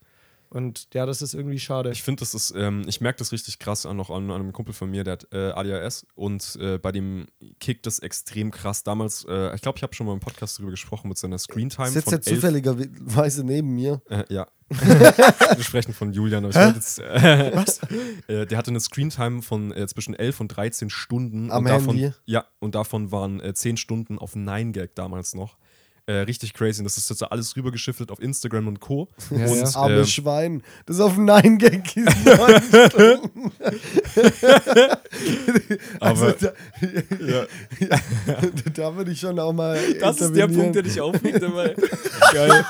Und ja, das ist irgendwie schade. Ich finde, das ist, ähm, ich merke das richtig krass an, noch an, an einem Kumpel von mir, der hat äh, ADHS und äh, bei dem kickt das extrem krass. Damals, äh, ich glaube, ich habe schon mal im Podcast darüber gesprochen mit seiner Screentime Sitzt von er zufälligerweise neben mir. Äh, ja. Wir sprechen von Julian, aber ich wollte jetzt. Äh, Was? Äh, der hatte eine Screentime von äh, zwischen 11 und 13 Stunden. Am und davon, Handy? Ja, und davon waren äh, 10 Stunden auf 9gag damals noch. Äh, richtig crazy. Und das ist jetzt alles rübergeschiftet auf Instagram und Co. Ja, und, ja. Arme ähm, Schwein. Das ist auf Nein Gag ist also Aber- da, ja. da würde ich schon auch mal. Das ist der. Punkt, der dich aufregt dabei. Geil.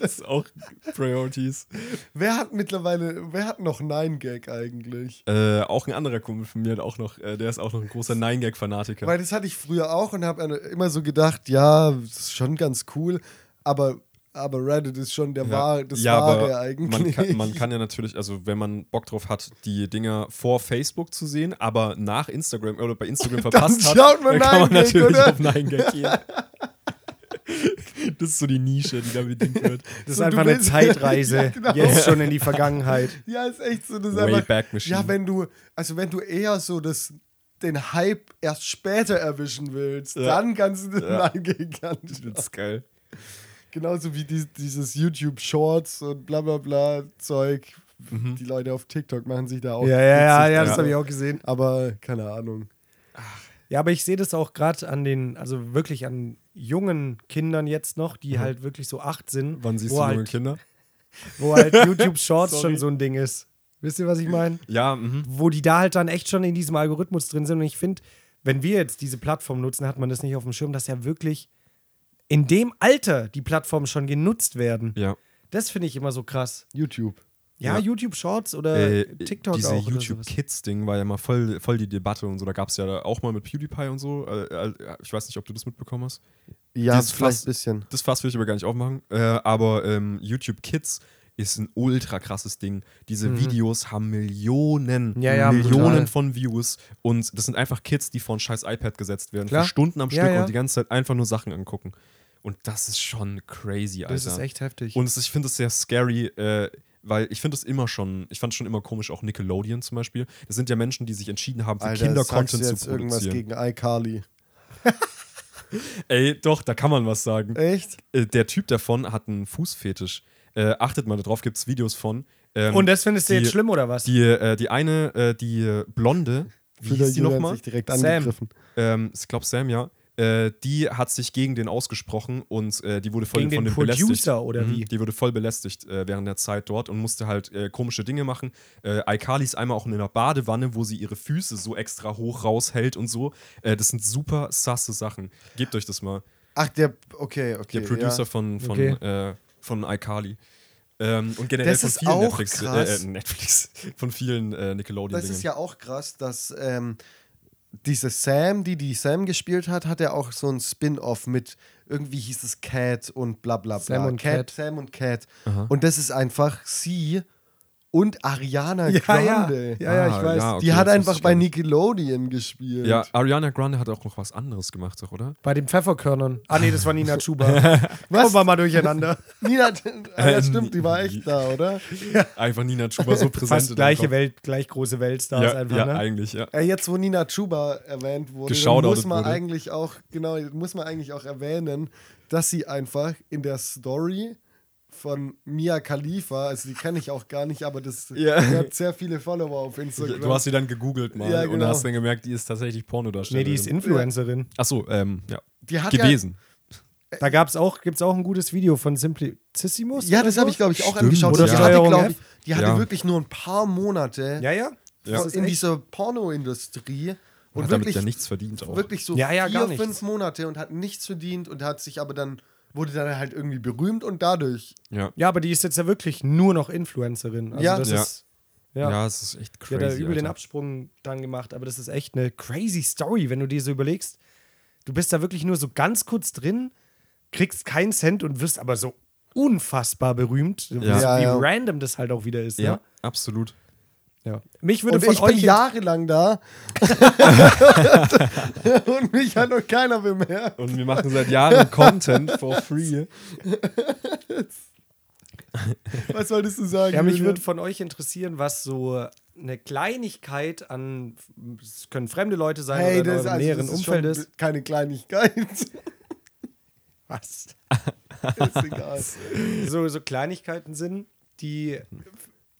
Das ist auch Priorities. Wer hat mittlerweile, wer hat noch Nein Gag eigentlich? Äh, auch ein anderer Kumpel von mir hat auch noch, äh, der ist auch noch ein großer 9gag-Fanatiker. Weil das hatte ich früher auch und habe immer so gedacht, ja, das ist schon ganz cool, aber, aber Reddit ist schon der wahr, das ja, Wahre aber eigentlich. Man kann, man kann ja natürlich, also wenn man Bock drauf hat, die Dinger vor Facebook zu sehen, aber nach Instagram oder bei Instagram verpasst hat, schaut man dann kann man 9gag, natürlich oder? auf 9gag gehen. das ist so die Nische, die da bedient wird. Das ist So, einfach eine Zeitreise. Ja, genau. Jetzt schon in die Vergangenheit. Ja, ist echt so. Das ist einfach, Wayback Machine. ja, wenn du, also wenn du eher so das, den Hype erst später erwischen willst, Ja. dann kannst du den Ja. eingehen. das ist geil. Genauso wie dies, dieses YouTube Shorts und bla bla bla Zeug. Mhm. Die Leute auf TikTok machen sich da auch. Ja, ja, ja, ja, das habe ich auch gesehen. Aber keine Ahnung. Ja, aber ich sehe das auch gerade an den, also wirklich an jungen Kindern jetzt noch, die halt wirklich so acht sind. Wann siehst du halt, junge Kinder? Wo halt YouTube Shorts schon so ein Ding ist. Wisst ihr, was ich meine? Ja, mhm. Wo die da halt dann echt schon in diesem Algorithmus drin sind. Und ich finde, wenn wir jetzt diese Plattform nutzen, hat man das nicht auf dem Schirm, dass ja wirklich in dem Alter die Plattformen schon genutzt werden. ja. Das finde ich immer so krass. YouTube. Ja, Ja. YouTube Shorts oder Äh, TikTok diese auch. oder YouTube sowas. Kids-Ding war ja mal voll, voll die Debatte und so. Da gab es ja auch mal mit PewDiePie und so. Äh, äh, ich weiß nicht, ob du das mitbekommen hast. Ja, Dieses vielleicht Fass- ein bisschen. Das Fass will ich aber gar nicht aufmachen. Äh, aber ähm, YouTube Kids ist ein ultra krasses Ding. Diese Videos haben Millionen, Mhm. Ja, ja, Millionen total. von Views. Und das sind einfach Kids, die vor ein scheiß iPad gesetzt werden. Klar. Für Stunden am Ja, Stück ja. und die ganze Zeit einfach nur Sachen angucken. Und das ist schon crazy, Alter. Das ist echt heftig. Und es, ich finde es sehr scary, äh, weil ich finde es immer schon, ich fand es schon immer komisch, auch Nickelodeon zum Beispiel. Das sind ja Menschen, die sich entschieden haben, für Alter, Kinder sagst du Content jetzt zu irgendwas produzieren. gegen iCarly. Ey, doch, da kann man was sagen. Echt? Äh, der Typ davon hat einen Fußfetisch. Äh, achtet mal darauf, gibt es Videos von. Ähm, Und das findest du die- jetzt schlimm oder was? die, äh, die eine, äh, die äh, Blonde, wie hieß die nochmal? direkt Sam. angegriffen. Ähm, ich glaube Sam, ja. Äh, die hat sich gegen den ausgesprochen und äh, die wurde voll Gegen von den dem belästigt. Producer oder Mhm, wie? Die wurde voll belästigt äh, während der Zeit dort und musste halt äh, komische Dinge machen. Äh, iCarly ist einmal auch in einer Badewanne, wo sie ihre Füße so extra hoch raushält und so. Äh, das sind super sasse Sachen. Gebt euch das mal. Ach, der, okay, okay. Der Producer ja. von, von, Okay. äh, von iCarly. Ähm, und generell Das von ist vielen auch Netflix, krass. äh, Netflix, von vielen äh, Nickelodeon-Dingen. Das ist ja auch krass, dass ähm, diese Sam, die die Sam gespielt hat, hat ja auch so ein Spin-off mit irgendwie hieß es Cat und bla bla bla. Sam und Cat. Sam und Cat. Aha. Und das ist einfach sie und Ariana Ja, ja. Grande. Ja, ja, ich Ah, weiß. ja, okay, Die hat einfach ich bei. Nickelodeon gespielt. Ja, Ariana Grande hat auch noch was anderes gemacht, doch, oder? Bei den Pfefferkörnern. Ah, nee, das war Nina Chuba. Was? Kommen wir mal durcheinander. Nina, ah, ja, Äh, stimmt, die war echt da, oder? Einfach Nina Chuba so präsent. Fast gleiche Welt, gleich große Weltstars. Ja, einfach, ja ne? eigentlich, ja. Äh, jetzt, wo Nina Chuba erwähnt wurde, muss man wurde. eigentlich auch, genau, muss man eigentlich auch erwähnen, dass sie einfach in der Story von Mia Khalifa, also die kenne ich auch gar nicht, aber das Ja. die hat sehr viele Follower auf Instagram. Du hast sie dann gegoogelt mal Ja, und genau. hast dann gemerkt, die ist tatsächlich Nee, Pornodarstellerin. die ist Influencerin. Achso, ähm, ja. die hat Gewesen. Da gab's auch, gibt's auch ein gutes Video von Simplicissimus. Ja, ja das so? habe ich, glaube ich, auch Stimmt, angeschaut. oder die hatte, glaub ich, die hatte Ja. wirklich nur ein paar Monate Ja, ja. Ja. In echt- dieser Pornoindustrie und hat damit wirklich, ja nichts verdient auch. wirklich so Ja, ja, vier, fünf Monate und hat nichts verdient und hat sich aber dann, wurde dann halt irgendwie berühmt und dadurch. Ja. Ja, aber die ist jetzt ja wirklich nur noch Influencerin. Also Ja. das Ja. ist. Ja. Ja, es ist echt Die crazy. hat da übel den. Absprung dann gemacht, aber das ist echt eine crazy Story, wenn du dir so überlegst. Du bist da wirklich nur so ganz kurz drin, kriegst keinen Cent und wirst aber so unfassbar berühmt. Ja. Wie, Ja, wie ja. random das halt auch wieder ist. Ja, Ne? absolut. Ja. Mich würde Und von ich euch bin jahrelang da und mich hat noch keiner bemerkt. Und wir machen seit Jahren Content for free. Was wolltest du sagen? Ja, mich würde von euch interessieren, was so eine Kleinigkeit an, es können fremde Leute sein hey, oder in das, eurem also, näheren das ist Umfeld ist. keine Kleinigkeit. Was? ist egal. So, so Kleinigkeiten sind, die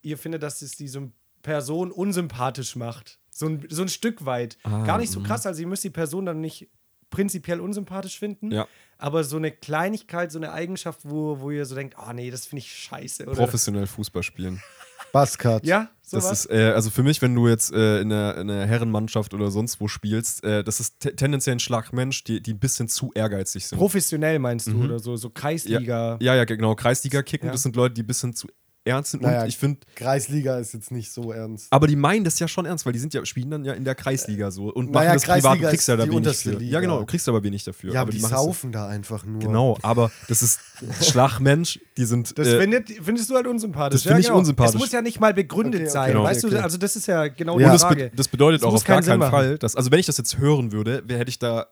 ihr findet, dass es diese Person unsympathisch macht. So ein, so ein Stück weit. Ah, Gar nicht so mhm. krass, also ihr müsst die Person dann nicht prinzipiell unsympathisch finden. Ja. Aber so eine Kleinigkeit, so eine Eigenschaft, wo, wo ihr so denkt, oh nee, das finde ich scheiße. Oder Professionell Fußball spielen. Buzzcut. ja, Das sowas. ist, äh, also für mich, wenn du jetzt äh, in, einer, in einer Herrenmannschaft oder sonst wo spielst, äh, das ist te tendenziell ein Schlagmensch, die, die ein bisschen zu ehrgeizig sind. Professionell meinst du, Mhm. oder so, so Kreisliga. Ja, ja, genau. Kreisliga kicken, Ja. das sind Leute, die ein bisschen zu ernst sind. Naja. Und ich finde, Kreisliga ist jetzt nicht so ernst. aber die meinen das ja schon ernst, weil die sind ja, spielen dann ja in der Kreisliga so und Naja, machen das privat. Du Kreisliga kriegst ja da die wenig unterste für. Liga. Ja, genau, du kriegst aber wenig dafür. Ja, aber die machen es- saufen da einfach nur. Genau, aber das ist Schlagmensch, die sind. Das äh, findet, findest du halt unsympathisch. das find ich unsympathisch. Es muss ja nicht mal begründet Okay, okay, sein. genau. weißt okay. du, also das ist ja genau Und die das, Frage. be das bedeutet Das auch auf gar keinen. Fall, dass, also wenn ich das jetzt hören würde, wer hätte ich da,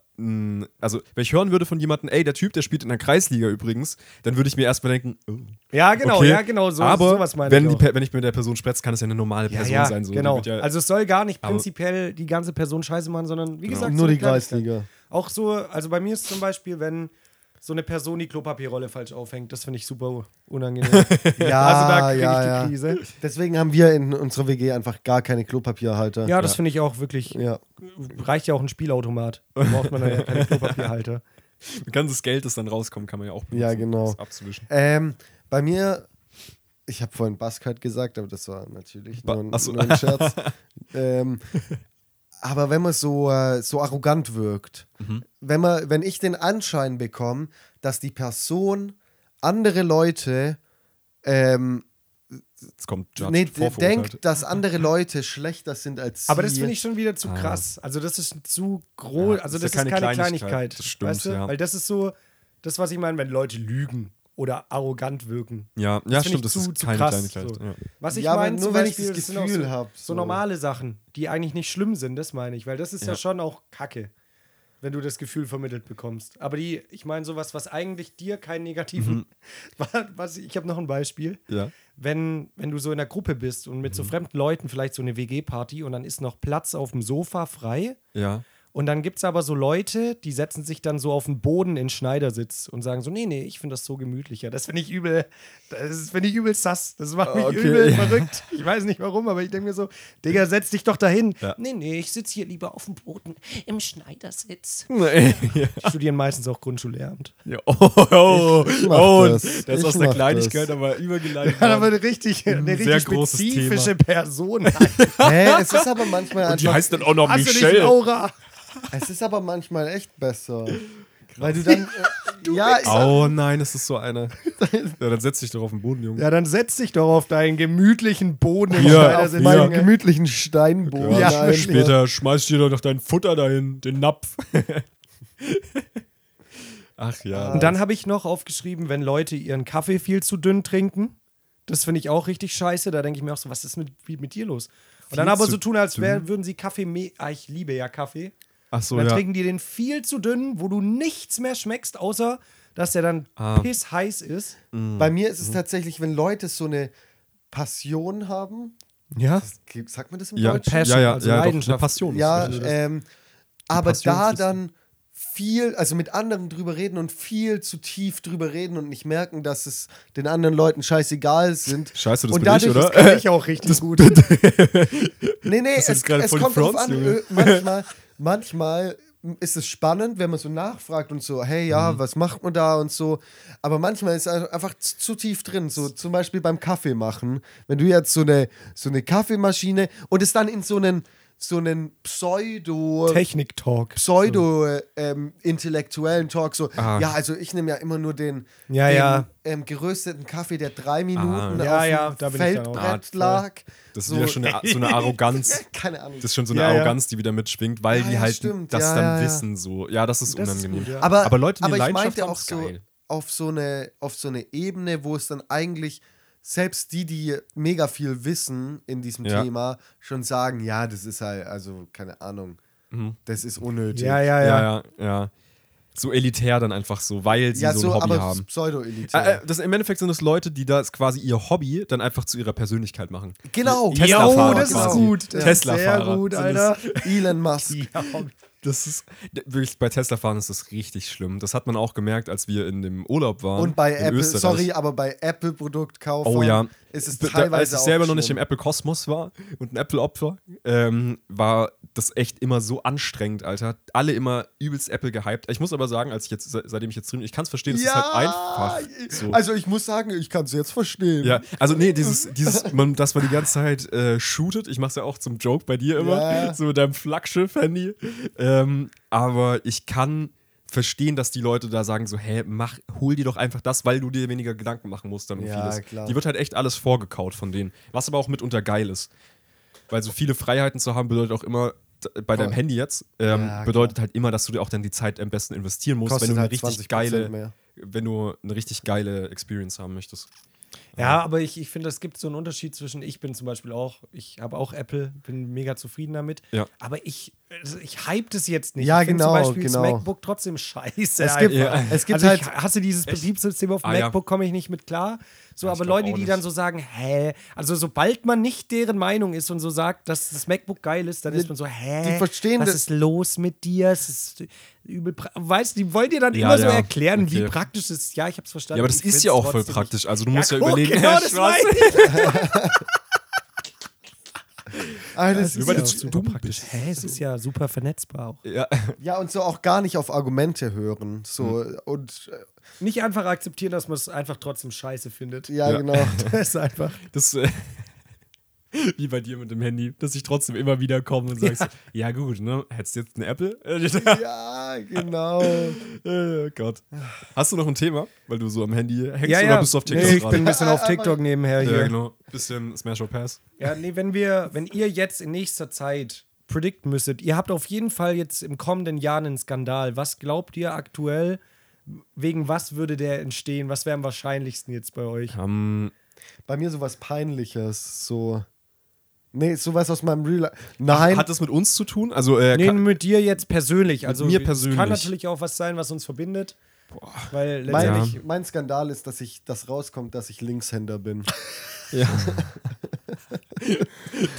also wenn ich hören würde von jemandem, ey, der Typ, der spielt in der Kreisliga übrigens, dann würde ich mir erstmal denken, oh, ja, genau, okay. ja, genau. So, aber sowas meine wenn, ich die, wenn ich mit der Person spreche, kann es ja eine normale Ja, Person ja, sein. So. Genau. Ja, also es soll gar nicht prinzipiell die ganze Person scheiße machen, sondern wie Genau. gesagt, Nur so die. Kreisliga. Auch so, also bei mir ist zum Beispiel, wenn so eine Person die Klopapierrolle falsch aufhängt, das finde ich super unangenehm. Ja, also da kriege ja, ich die ja. Krise. Deswegen haben wir in unserer WG einfach gar keine Klopapierhalter. Ja, das Ja. finde ich auch wirklich, Ja. reicht ja auch ein Spielautomat. Da braucht man ja keine Klopapierhalter. ein ganzes Geld, das dann rauskommt, kann man ja auch benutzen, Ja, genau. abzuwischen. Ähm, bei mir, ich habe vorhin Buzzcut gesagt, aber das war natürlich Ba- nur, ein- Ach so. nur ein Scherz. ähm, aber wenn man so, äh, so arrogant wirkt, Mhm. wenn, man, wenn ich den Anschein bekomme, dass die Person andere Leute ähm, Jetzt kommt Judge nee, denkt, dass andere Leute schlechter sind als sie. Aber das finde ich schon wieder zu Ah. krass. Also das ist zu groß, Ja, also das ist keine keine Kleinigkeit. Kleinigkeit. Das stimmt, weißt du? ja. Weil das ist so, das, was ich meine, wenn Leute lügen oder arrogant wirken. Ja, ja find stimmt, ich das zu- ist zu keine krass, Kleinigkeit. so. Ja. Was ich Ja, meine, nur wenn ich Beispiel, das sind auch Gefühl so, hab, so so. normale Sachen, die eigentlich nicht schlimm sind, das meine ich, weil das ist ja, Ja. schon auch Kacke, wenn du das Gefühl vermittelt bekommst. Aber die, ich meine sowas, was eigentlich dir keinen negativen, was, ich habe noch ein Beispiel. ja. Wenn, wenn du so in einer Gruppe bist und mit so fremden Leuten vielleicht so eine WG-Party und dann ist noch Platz auf dem Sofa frei Ja. Und dann gibt es aber so Leute, die setzen sich dann so auf den Boden in Schneidersitz und sagen so, nee, nee, ich finde das so gemütlicher. Das finde ich übel, das finde ich übel sass. Das macht mich Okay. übel verrückt. Ich weiß nicht warum, aber ich denke mir so, Digga, setz dich doch dahin. Ja. Nee, nee, ich sitze hier lieber auf dem Boden im Schneidersitz. ja. Die studieren meistens auch Grundschullehramt. Ja, Oh, oh, Ich mach oh, das. das ist aus der Kleinigkeit das. aber übergeleitet. Ja, aber eine richtig, eine sehr richtig spezifische Person. Hä, es ist aber manchmal Und die einfach, heißt dann auch noch Hast du nicht Michelle. Aura? Es ist aber manchmal echt besser. Weil du dann, äh, ja, ich, Oh nein, es ist so eine. Ja, dann setz dich doch auf den Boden, Junge. Ja, dann setz dich doch auf deinen gemütlichen Boden Ja, auf meinen gemütlichen Steinboden. Ja, Nein, Später schmeißt dir doch dein Futter dahin, den Napf. Ach ja. Und dann habe ich noch aufgeschrieben, wenn Leute ihren Kaffee viel zu dünn trinken, Das finde ich auch richtig scheiße. Da denke ich mir auch so, was ist mit, mit dir los? Und dann aber so tun, als wär, würden sie Kaffee. Ah, ich liebe ja Kaffee. Ach so, Und dann ja. trinken die den viel zu dünn, wo du nichts mehr schmeckst, außer dass der dann Ah. pissheiß ist. Bei mir ist es tatsächlich, wenn Leute so eine Passion haben. Ja. Sagt man das im Ja, Deutschen? Passion, ja, ja, also ja, doch, Leidenschaft. eine Passion. ist Ja, das. ähm, aber Passion da dann viel, also mit anderen drüber reden und viel zu tief drüber reden und nicht merken, dass es den anderen Leuten scheißegal sind. Scheiße, das und bin ich, dadurch oder? ist- Kann ich auch richtig gut. Nee, nee, Das es, es kommt drauf an. Äh, Manchmal, manchmal ist es spannend, wenn man so nachfragt und so, hey, ja, Mhm. was macht man da und so. Aber manchmal ist es einfach zu, zu tief drin. So zum Beispiel beim Kaffee machen. Wenn du jetzt so eine, so eine Kaffeemaschine und es dann in so einen, so einen Pseudo. Technik-Talk. Pseudo-intellektuellen Talk, so, Ah. ja, also ich nehme ja immer nur den, Ja, den ja. Ähm, gerösteten Kaffee, der drei Minuten Ja, auf ja, dem. Feldbrett Ah, lag. Das ist so, wieder schon eine, so eine Arroganz. keine Ahnung. Das ist schon so eine Ja, ja. Arroganz, die wieder mitschwingt, weil Ja, die halt stimmt. das Ja, dann wissen. So. Ja, das ist Das ist unangenehm. gut, ja. Aber, Aber Leute, die aber ich Leidenschaft meinte haben, auch ist so geil. auf so, eine, auf so eine Ebene, wo es dann eigentlich selbst die, die mega viel wissen in diesem Ja. Thema, schon sagen, ja, das ist halt, also keine Ahnung, Mhm. das ist unnötig. Ja, ja, Ja, ja. ja. So elitär dann einfach so, weil sie Ja, so so, ein Hobby aber haben. pseudo-elitär. Äh, äh, das, Im Endeffekt sind es Leute, die das quasi ihr Hobby dann einfach zu ihrer Persönlichkeit machen. genau. Tesla-Fahrer das quasi. ist gut. Ist Sehr Tesla-Fahrer. gut, Alter. Elon Musk. Das ist wirklich bei Tesla fahren ist das richtig schlimm. Das hat man auch gemerkt, als wir in dem Urlaub waren. Und bei Apple, Österreich. sorry, aber bei Apple-Produktkauf Oh ja. Ist es Da- teilweise als ich selber noch nicht im. Apple-Kosmos war und ein Apple-Opfer, ähm, war das echt immer so anstrengend, Alter. Alle immer übelst Apple gehypt. Ich muss aber sagen, als ich jetzt, se- seitdem ich jetzt drin bin, ich kann es verstehen, es ist halt einfach. So. Also ich muss sagen, ich kann es jetzt verstehen. ja, also nee, dieses, dieses man, dass man die ganze Zeit äh, shootet, ich mach's ja auch zum Joke bei dir immer, Ja. so mit deinem Flaggschiff-Handy. Ähm, aber ich kann verstehen, dass die Leute da sagen so, hä, mach, hol dir doch einfach das, weil du dir weniger Gedanken machen musst dann um Ja, vieles. klar. Die wird halt echt alles vorgekaut von denen, was aber auch mitunter geil ist. Weil so viele Freiheiten zu haben, bedeutet auch immer, bei deinem. Handy jetzt, ähm, Ja, bedeutet halt immer, dass du dir auch dann die Zeit am besten investieren musst, Kostet wenn du eine halt richtig 20% geile, mehr. wenn du eine richtig geile Experience haben möchtest. Ja, aber ich, ich finde, es gibt so einen Unterschied zwischen, ich bin zum Beispiel auch, ich habe auch Apple, bin mega zufrieden damit. Ja. Aber ich, ich hype das jetzt nicht. Ja, ich genau, zum Beispiel genau. das MacBook trotzdem scheiße. Es gibt, Ja. es gibt also halt. ich hasse dieses Betriebssystem auf Ah. MacBook, komme ich nicht mit klar. So, aber Leute, die dann so sagen, hä, also sobald man nicht deren Meinung ist und so sagt, dass das MacBook geil ist, dann ist man so, hä, die verstehen was das- ist los mit dir? Es ist übel, weißt du, die wollen dir dann Ja, immer so ja, erklären, wie okay. praktisch es ist. Ja, ich hab's verstanden. Ja, aber das ist ja auch voll praktisch. Also du musst ja, guck, überlegen, genau, das meine ich. Ah, das Das ist ist ja super dumm praktisch. Hä, es ist ja super vernetzbar auch. Ja, ja, und so auch gar nicht auf Argumente hören. So, Hm. und äh, Nicht einfach akzeptieren, dass man es einfach trotzdem scheiße findet. ja, Ja. genau. Das ist einfach. das äh, wie bei dir mit dem Handy, dass ich trotzdem immer wieder komme und sagst, ja. gut, ne, hättest du jetzt eine Apple? ja, genau. oh Gott. Hast du noch ein Thema, weil du so am Handy hängst Ja, oder ja. bist du auf TikTok nee, ich gerade? bin ein bisschen auf TikTok nebenher hier. ja, genau. Bisschen Smash or Pass. Ja, nee, wenn wir, wenn ihr jetzt in nächster Zeit predikten müsstet, ihr habt auf jeden Fall jetzt im kommenden Jahr einen Skandal. Was glaubt ihr aktuell? Wegen was würde der entstehen? Was wäre am wahrscheinlichsten jetzt bei euch? Ähm, Bei mir sowas Peinliches. So. Nee, sowas aus meinem Real Life. Nein. hat das mit uns zu tun? Also, äh, Nee, mit dir jetzt persönlich. Also mir Es persönlich. kann natürlich auch was sein, was uns verbindet. Weil mein, letztendlich. mein Skandal ist, dass ich das rauskommt, dass ich Linkshänder bin. ja.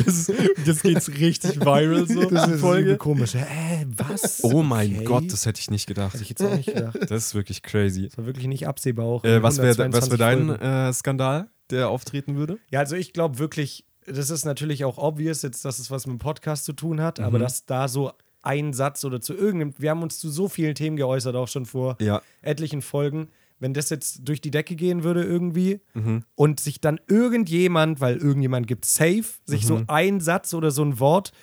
das ist, jetzt geht's richtig viral so. Das die ist übel komisch. Äh, was? Oh mein Okay. Gott, das hätte ich nicht gedacht. Hätte ich jetzt auch nicht gedacht. Das ist wirklich crazy. Das war wirklich nicht absehbar auch. Äh, was wäre 122 was wär dein äh, Skandal, der auftreten würde? Ja, also ich glaube wirklich, das ist natürlich auch obvious, jetzt, dass es was mit dem Podcast zu tun hat, aber dass da so ein Satz oder zu irgendeinem, wir haben uns zu so vielen Themen geäußert, auch schon vor Ja. etlichen Folgen. Wenn das jetzt durch die Decke gehen würde irgendwie Mhm. und sich dann irgendjemand, weil irgendjemand gibt safe, sich Mhm. so ein Satz oder so ein Wort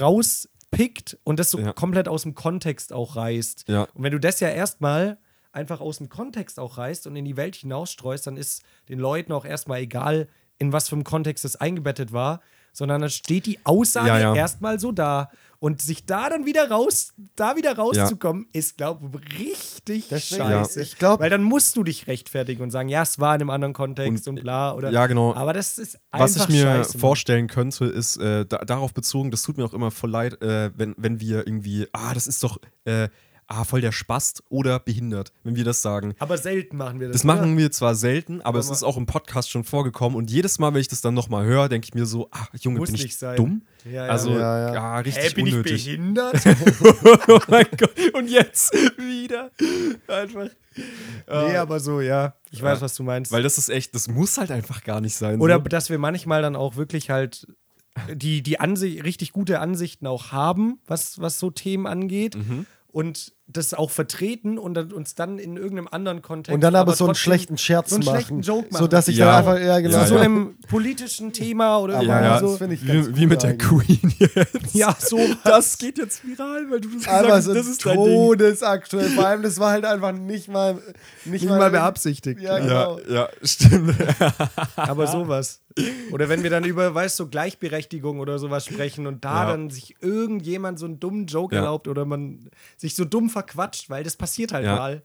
rauspickt und das so Ja. komplett aus dem Kontext auch reißt. Ja. Und wenn du das ja erstmal einfach aus dem Kontext auch reißt und in die Welt hinausstreust, dann ist den Leuten auch erstmal egal, in was für einem Kontext es eingebettet war, sondern dann steht die Aussage Ja, ja. erstmal so da. Und sich da dann wieder raus, da wieder rauszukommen, ist, glaube ich, richtig Deswegen, scheiße. ich glaub- Weil dann musst du dich rechtfertigen und sagen, ja, es war in einem anderen Kontext und, Und, bla. Oder, ja, genau. Aber das ist einfach Was ich mir scheiße, vorstellen könnte, ist äh, da, darauf bezogen, das tut mir auch immer voll leid, äh, wenn, wenn wir irgendwie, ah, das ist doch äh, ah, voll der Spast oder behindert, wenn wir das sagen. Aber selten machen wir das. Das machen wir zwar selten, aber es Aber- ist auch im Podcast schon vorgekommen und jedes Mal, wenn ich das dann nochmal höre, denke ich mir so, ah, Junge, Muss bin ich nicht sein. dumm? Ja, ja. Also, Ja, ja, ja. richtig Hä, bin unnötig. ich behindert? oh mein Gott, und jetzt wieder. Einfach. nee, aber so, ja. Ich weiß, was du meinst. Weil das ist echt, das muss halt einfach gar nicht sein. Oder so. dass wir manchmal dann auch wirklich halt die, die Ansicht, richtig gute Ansichten auch haben, was, was so Themen angeht. Mhm. Und das auch vertreten und dann, uns dann in irgendeinem anderen Kontext. Und dann aber, so einen schlechten Scherz so einen machen. schlechten Joke machen. So dass ich Ja. dann einfach, ja, genau. zu Ja, so ja. einem politischen Thema oder Aber ja, ja, so. das finde ich ganz wie, wie mit der. Queen jetzt. Ja, so. Das geht jetzt viral, weil du das gesagt Aber hast, so das ist todesaktuell. Vor allem, das war halt einfach nicht mal nicht, Nicht mal beabsichtigt. Ja, genau. ja, stimmt. Aber sowas. Oder wenn wir dann über, weißt du, so Gleichberechtigung oder sowas sprechen und da Ja. dann sich irgendjemand so einen dummen Joke Ja. erlaubt oder man sich so dumm verquatscht, weil das passiert halt Ja. mal.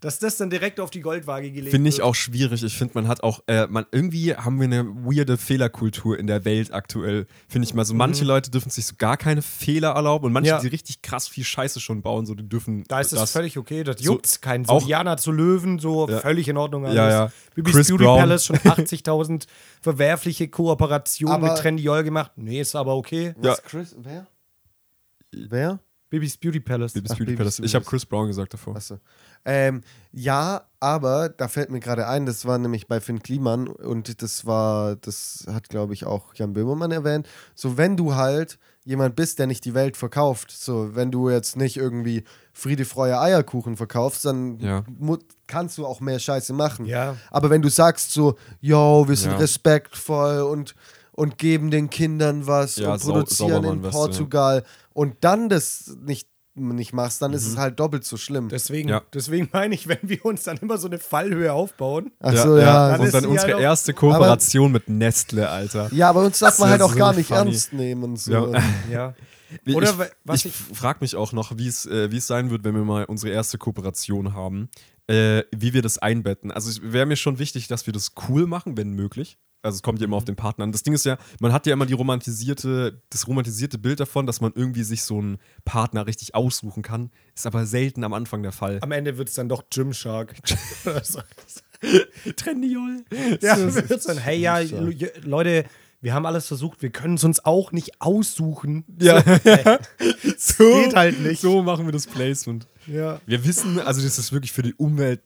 Dass das dann direkt auf die Goldwaage gelegt Finde ich wird. auch schwierig. Ich finde, man hat auch, äh, man, irgendwie haben wir eine weirde Fehlerkultur in der Welt aktuell. Finde ich mal so. Manche Leute dürfen sich so gar keine Fehler erlauben und manche, Mhm. Ja. die richtig krass viel Scheiße schon bauen, so die dürfen. Da ist es das- völlig okay. Das so- juckt keinen. So auch- Diana zu Löwen, so Ja. völlig in Ordnung. Alles. Ja, ja. Bibis Chris Beauty Brown. Palace schon 80.000 verwerfliche Kooperationen mit Trendyol gemacht. Nee, ist aber okay. Ja. Was, Chris? Wer? Wer? Bibis Beauty Palace. Bibis Ach, Beauty Bibis Palace. Beauty Ich habe. Chris Brown gesagt davor. Achso. Ähm, ja, aber da fällt mir gerade ein, das war nämlich bei Finn Kliman und das war, das hat, glaube ich, auch Jan Böhmermann erwähnt. So, wenn du halt jemand bist, der nicht die Welt verkauft, so, wenn du jetzt nicht irgendwie Friede, Freude, Eierkuchen verkaufst, dann Ja. kannst du auch mehr Scheiße machen. Ja. Aber wenn du sagst so, yo, wir sind Ja. respektvoll und, und geben den Kindern was Ja, und produzieren in Portugal und dann das nicht, nicht machst, dann Mhm. ist es halt doppelt so schlimm. Deswegen, Ja. deswegen meine ich, wenn wir uns dann immer so eine Fallhöhe aufbauen. Achso, ja. Dann Und ist dann unsere halt erste Kooperation mit Nestle, Alter. Ja, aber uns darf man Das halt auch gar so nicht funny. ernst nehmen und so. Ja. Ja. Oder ich, wa- was ich, ich- frage mich auch noch, wie es äh, wie es sein wird, wenn wir mal unsere erste Kooperation haben, äh, wie wir das einbetten. Also wäre mir schon wichtig, dass wir das cool machen, wenn möglich. Also es kommt ja immer Mhm. auf den Partner an. Das Ding ist ja, man hat ja immer die romantisierte, das romantisierte Bild davon, dass man irgendwie sich so einen Partner richtig aussuchen kann. Ist aber selten am Anfang der Fall. Am Ende wird es dann doch Gymshark. Trendiol. ja, wird's dann, hey, ja, Le- Leute, wir haben alles versucht, wir können es uns auch nicht aussuchen. Ja, so, geht halt nicht. So machen wir das Placement. Ja. Wir wissen, also das ist wirklich für die Umwelt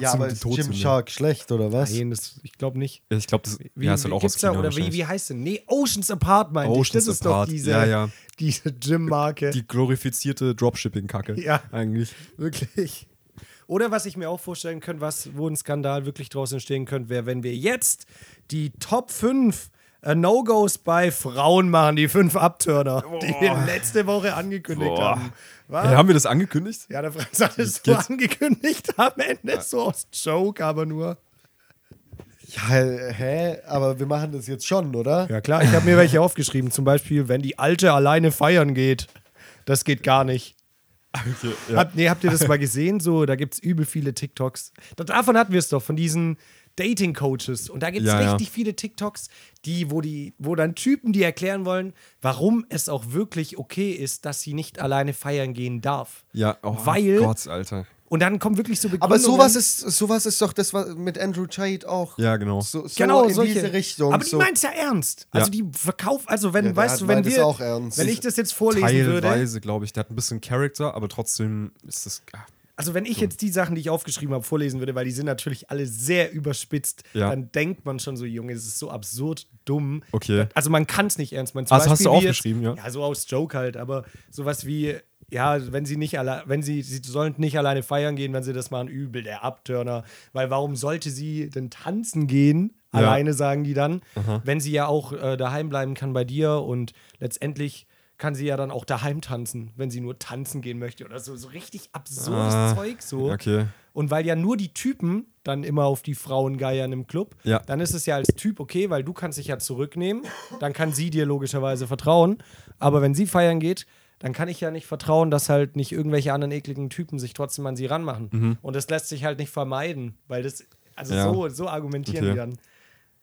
Ja, aber absolute ist Jim. Shark schlecht, oder was? Nein, das, ich glaube nicht. Ich glaube, das Wie, ja, ist halt auch aus da, China oder wie, wie heißt denn? Nee, Oceans Apart meinte ich. Oceans Das ist Apart, doch diese, ja, ja. diese Gym-Marke. Die glorifizierte Dropshipping-Kacke. Ja. Eigentlich. Wirklich. Oder was ich mir auch vorstellen könnte, was, wo ein Skandal wirklich draus entstehen könnte, wäre, wenn wir jetzt die Top 5 äh, No-Gos bei Frauen machen, die fünf Abturner, die wir letzte Woche angekündigt Boah. haben. Was? Ja, haben wir das angekündigt? Ja, der Franz hat es so angekündigt am Ende, so aus Joke, aber nur. Ja, hä? Aber wir machen das jetzt schon, oder? Ja, klar, ich habe mir welche aufgeschrieben. Zum Beispiel, wenn die Alte alleine feiern geht. Das geht gar nicht. Okay, ja. Habt, nee, habt ihr das mal gesehen? So, da gibt es übel viele TikToks. Da- Davon hatten wir es doch, von diesen Dating-Coaches. Und da gibt es Ja, ja. richtig viele TikToks, die, wo die, wo dann Typen, die erklären wollen, warum es auch wirklich okay ist, dass sie nicht alleine feiern gehen darf. ja, oh Weil- Gott, Alter. Und dann kommen wirklich so Begründungen. Aber sowas ist, sowas ist doch das was mit Andrew Tate auch. Ja, genau. So, so Genau, in solche. diese Richtung. Aber die so. meint es ja ernst. Also Ja. die verkauft, also wenn, Ja, weißt hat- du, wenn wir, auch ernst. wenn ich das jetzt vorlesen würde, Teilweise, glaube ich. Der hat ein bisschen Charakter, aber trotzdem ist das. Also wenn ich jetzt die Sachen, die ich aufgeschrieben habe, vorlesen würde, weil die sind natürlich alle sehr überspitzt, Ja. dann denkt man schon so, Junge, das ist so absurd dumm. Okay. Also man kann es nicht ernst meinen. Zum Also hast Beispiel du wie aufgeschrieben, ja? Ja, so aus Joke halt, aber sowas wie, ja, wenn sie nicht alle, wenn sie, sie sollen nicht alleine feiern gehen, wenn sie das machen, übel, der Abturner. Weil warum sollte sie denn tanzen gehen? Ja. Alleine sagen die dann, wenn sie ja auch äh, daheim bleiben kann bei dir und letztendlich kann sie ja dann auch daheim tanzen, wenn sie nur tanzen gehen möchte oder so. So richtig absurdes Ah, Zeug so. Okay. Und weil ja nur die Typen dann immer auf die Frauen geiern im Club, Ja. dann ist es ja als Typ okay, weil du kannst dich ja zurücknehmen, dann kann sie dir logischerweise vertrauen. Aber wenn sie feiern geht, dann kann ich ja nicht vertrauen, dass halt nicht irgendwelche anderen ekligen Typen sich trotzdem an sie ranmachen. Und das lässt sich halt nicht vermeiden, weil das, also Mhm. Ja. so, so argumentieren Okay. die dann.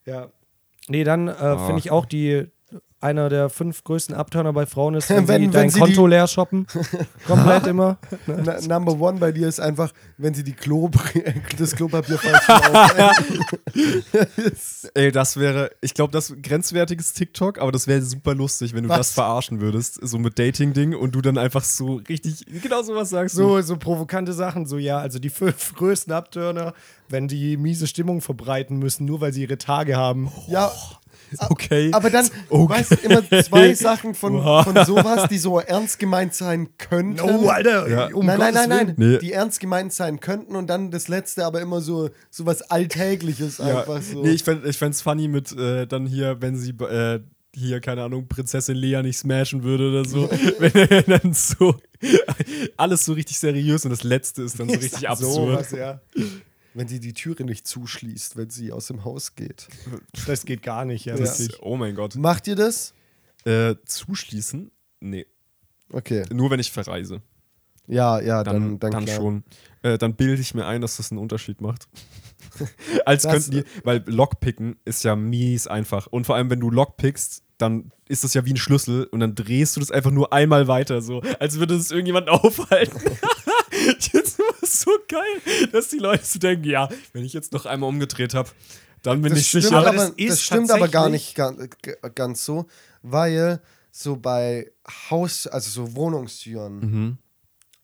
Ja. Nee, dann äh, Ah. finde ich auch die einer der fünf größten Abturner bei Frauen ist, wenn, Wenn- sie wenn dein sie Konto die- leer shoppen. Komplett immer. Na, number one bei dir ist einfach, wenn sie die Klo, das Klopapier falsch. Ey, das wäre, ich glaube, das ist grenzwertiges TikTok, aber das wäre super lustig, wenn du Was? das verarschen würdest, so mit Dating-Ding und du dann einfach so richtig, genau sowas sagst. So, so provokante Sachen, so ja, also die fünf größten Abturner, wenn die miese Stimmung verbreiten müssen, nur weil sie ihre Tage haben. ja, du, okay. aber dann, Okay. weißt du, immer zwei Sachen von, Wow. von sowas, die so ernst gemeint sein könnten. Alter, Ja. um nein, nein, nein, nein, Nee. die ernst gemeint sein könnten und dann das letzte aber immer so, so was Alltägliches ja. einfach so. Nee, ich fände ich fänd's funny mit äh, dann hier, wenn sie äh, hier, keine Ahnung, Prinzessin Lea nicht smashen würde oder so. wenn er dann so alles so richtig seriös und das letzte ist dann so richtig so absurd. was, ja. Wenn sie die Türe nicht zuschließt, wenn sie aus dem Haus geht. Das geht gar nicht, ja, Das, wirklich. oh mein Gott. Macht ihr das? Äh, zuschließen? Nee. Okay. Nur wenn ich verreise. Ja, ja, Dann, dann, dann, klar. schon. Äh, dann bilde ich mir ein, dass das einen Unterschied macht. Als Das- könnten die, weil Lockpicken ist ja mies einfach. Und vor allem, wenn du Lockpickst, dann ist das ja wie ein Schlüssel und dann drehst du das einfach nur einmal weiter, so, als würde es irgendjemand aufhalten. jetzt war es so geil, dass die Leute so denken, ja, wenn ich jetzt noch einmal umgedreht habe, dann bin Das ich stimmt, sicher. aber, das, das stimmt aber gar nicht ganz, ganz so, weil so bei Haus, also so Wohnungstüren, Mhm.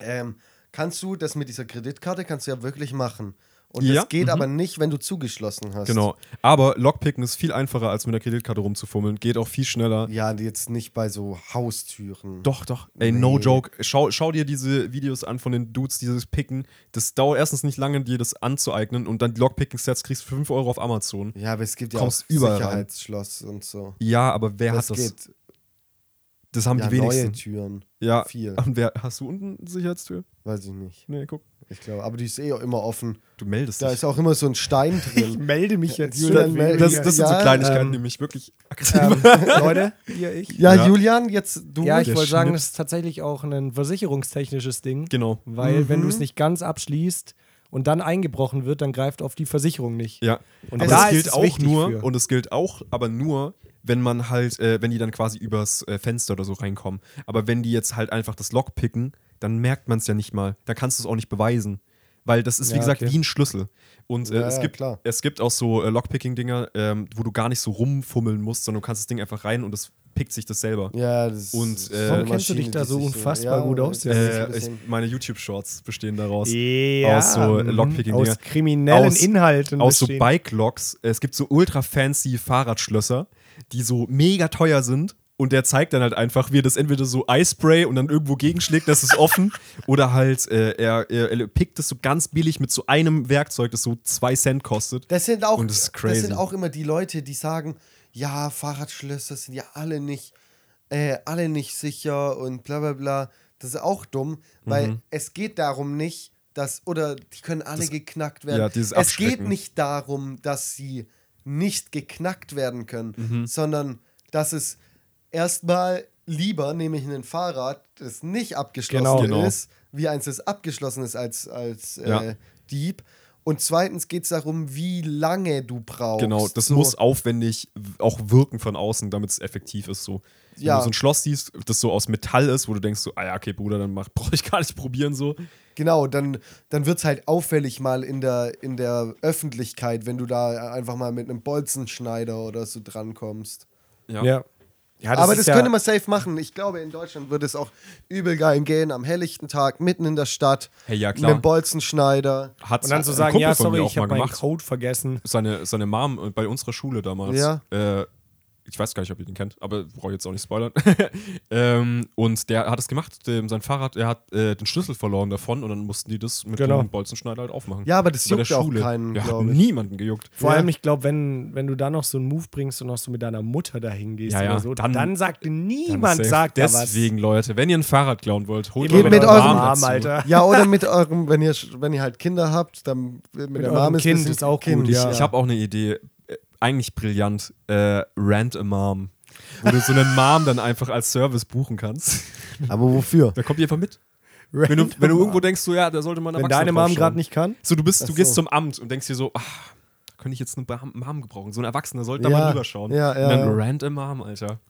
ähm, kannst du das mit dieser Kreditkarte kannst du ja wirklich machen. Und Ja, das geht mhm. aber nicht, wenn du zugeschlossen hast. Genau. Aber Lockpicken ist viel einfacher, als mit der Kreditkarte rumzufummeln. Geht auch viel schneller. Ja, jetzt nicht bei so Haustüren. Doch, doch. Ey, no Nee. joke. Schau, schau dir diese Videos an von den Dudes, dieses Picken. Das dauert erstens nicht lange, dir das anzueignen und dann die Lockpicking-Sets kriegst du für 5 Euro auf Amazon. Ja, aber es gibt ja Kommst auch rein. Sicherheitsschloss und so. Ja, aber wer das hat das? geht. Das haben ja, die neue wenigsten. Türen. Ja. Viel. Und wer, hast du unten eine Sicherheitstür? Weiß ich nicht. Nee, guck. Ich glaube, aber die ist eh auch immer offen. Du meldest Da dich. ist auch immer so ein Stein Ich drin. melde mich jetzt. Julian, weniger. das, das sind so Kleinigkeiten, ähm, die mich wirklich ähm, Leute, ihr, ich. ja, Ja. Julian, jetzt du. Ja, ich wollte sagen, das ist tatsächlich auch ein versicherungstechnisches Ding. Genau. Weil, wenn Mhm. du es nicht ganz abschließt und dann eingebrochen wird, dann greift auf die Versicherung nicht. Ja. Und aber da das ist gilt es auch nur, für. und es gilt auch, aber nur, wenn man halt, äh, wenn die dann quasi übers äh, Fenster oder so reinkommen. Aber wenn die jetzt halt einfach das Lock picken, dann merkt man es ja nicht mal. Da kannst du es auch nicht beweisen. Weil das ist, wie Ja, gesagt, okay. wie ein Schlüssel. Und äh, Ja, es, ja, gibt, klar. es gibt auch so äh, Lockpicking-Dinger, ähm, wo du gar nicht so rumfummeln musst, sondern du kannst das Ding einfach rein und es pickt sich das selber. Ja, das Und, ist äh, so Warum kennst du dich da so unfassbar gut aus? das ist ein Äh, ich, meine YouTube-Shorts bestehen daraus. Ja, Aus so mhm. Lockpicking-Dinger. Aus kriminellen Aus- Inhalten. aus so bestehen. Bike-Locks. Es gibt so ultra fancy Fahrradschlösser, die so mega teuer sind. Und der zeigt dann halt einfach, wie er das entweder so Eispray und dann irgendwo gegenschlägt, das ist offen. oder halt, äh, er, er, er pickt es so ganz billig mit so einem Werkzeug, das so zwei Cent kostet. Das sind auch, Und das ist das crazy. sind auch immer die Leute, die sagen, ja, Fahrradschlösser sind ja alle nicht, äh, alle nicht sicher und bla bla bla. Das ist auch dumm, weil Mhm. es geht darum nicht, dass, oder die können alle Das- geknackt werden. ja, es geht nicht darum, dass sie nicht geknackt werden können, Mhm. sondern dass es erstmal lieber, nämlich ein Fahrrad, das nicht abgeschlossen Genau. Genau. ist, wie eins, das abgeschlossen ist als, als äh, Ja. Dieb. Und zweitens geht es darum, wie lange du brauchst. Genau, das So, muss aufwendig auch wirken von außen, damit es effektiv ist. So. Wenn Ja. du so ein Schloss siehst, das so aus Metall ist, wo du denkst, so, ah ja, okay, Bruder, dann brauche ich gar nicht probieren so. Genau, dann, dann wird es halt auffällig mal in der, in der Öffentlichkeit, wenn du da einfach mal mit einem Bolzenschneider oder so drankommst. Ja. Ja. ja Aber ist das ja, könnte man safe machen. Ich glaube, in Deutschland würde es auch übel geil gehen, am helllichten Tag, mitten in der Stadt, Hey, ja, mit einem Bolzenschneider. Hat's Und dann so ein sagen, Kumpel ja, von mir sorry, auch ich mal habe meinen gemacht. Code vergessen. seine, seine Mom äh, bei unserer Schule damals, Ja. äh, Ich weiß gar nicht, ob ihr den kennt, aber brauche ich jetzt auch nicht spoilern. ähm, und der hat es gemacht, dem, sein Fahrrad, er hat äh, den Schlüssel verloren davon und dann mussten die das mit Genau. dem Bolzenschneider halt aufmachen. Ja, aber das Bei der juckt auch Schule. keinen, ja, hat glaube ich. niemanden gejuckt. Vor Ja. allem, ich glaube, wenn, wenn du da noch so einen Move bringst und noch so mit deiner Mutter dahin gehst Ja, ja, oder so, dann, dann- sagt Dann niemand, safe. sagt da was. Deswegen, Leute, wenn ihr ein Fahrrad klauen wollt, holt Geht mit eurem. Arm, Alter. Ja, oder mit eurem, wenn ihr, wenn ihr halt Kinder habt, dann mit, Mit der eurem Mom ist Kind ist auch kind, gut, Ich, ja. ich habe auch eine Idee, eigentlich brillant, äh, Rant a Mom. Wo du so eine Mom dann einfach als Service buchen kannst. Aber wofür? Da kommt die einfach mit. Wenn du, wenn du irgendwo denkst, so ja, da sollte man Wenn deine Mom gerade nicht kann. So, du bist, du Ach gehst so. zum Amt und denkst dir so, ah, da könnte ich jetzt eine Mom gebrauchen. So ein Erwachsener sollte da Ja, mal drüber schauen. ja, ja, und dann ja. Rant a Mom, Alter.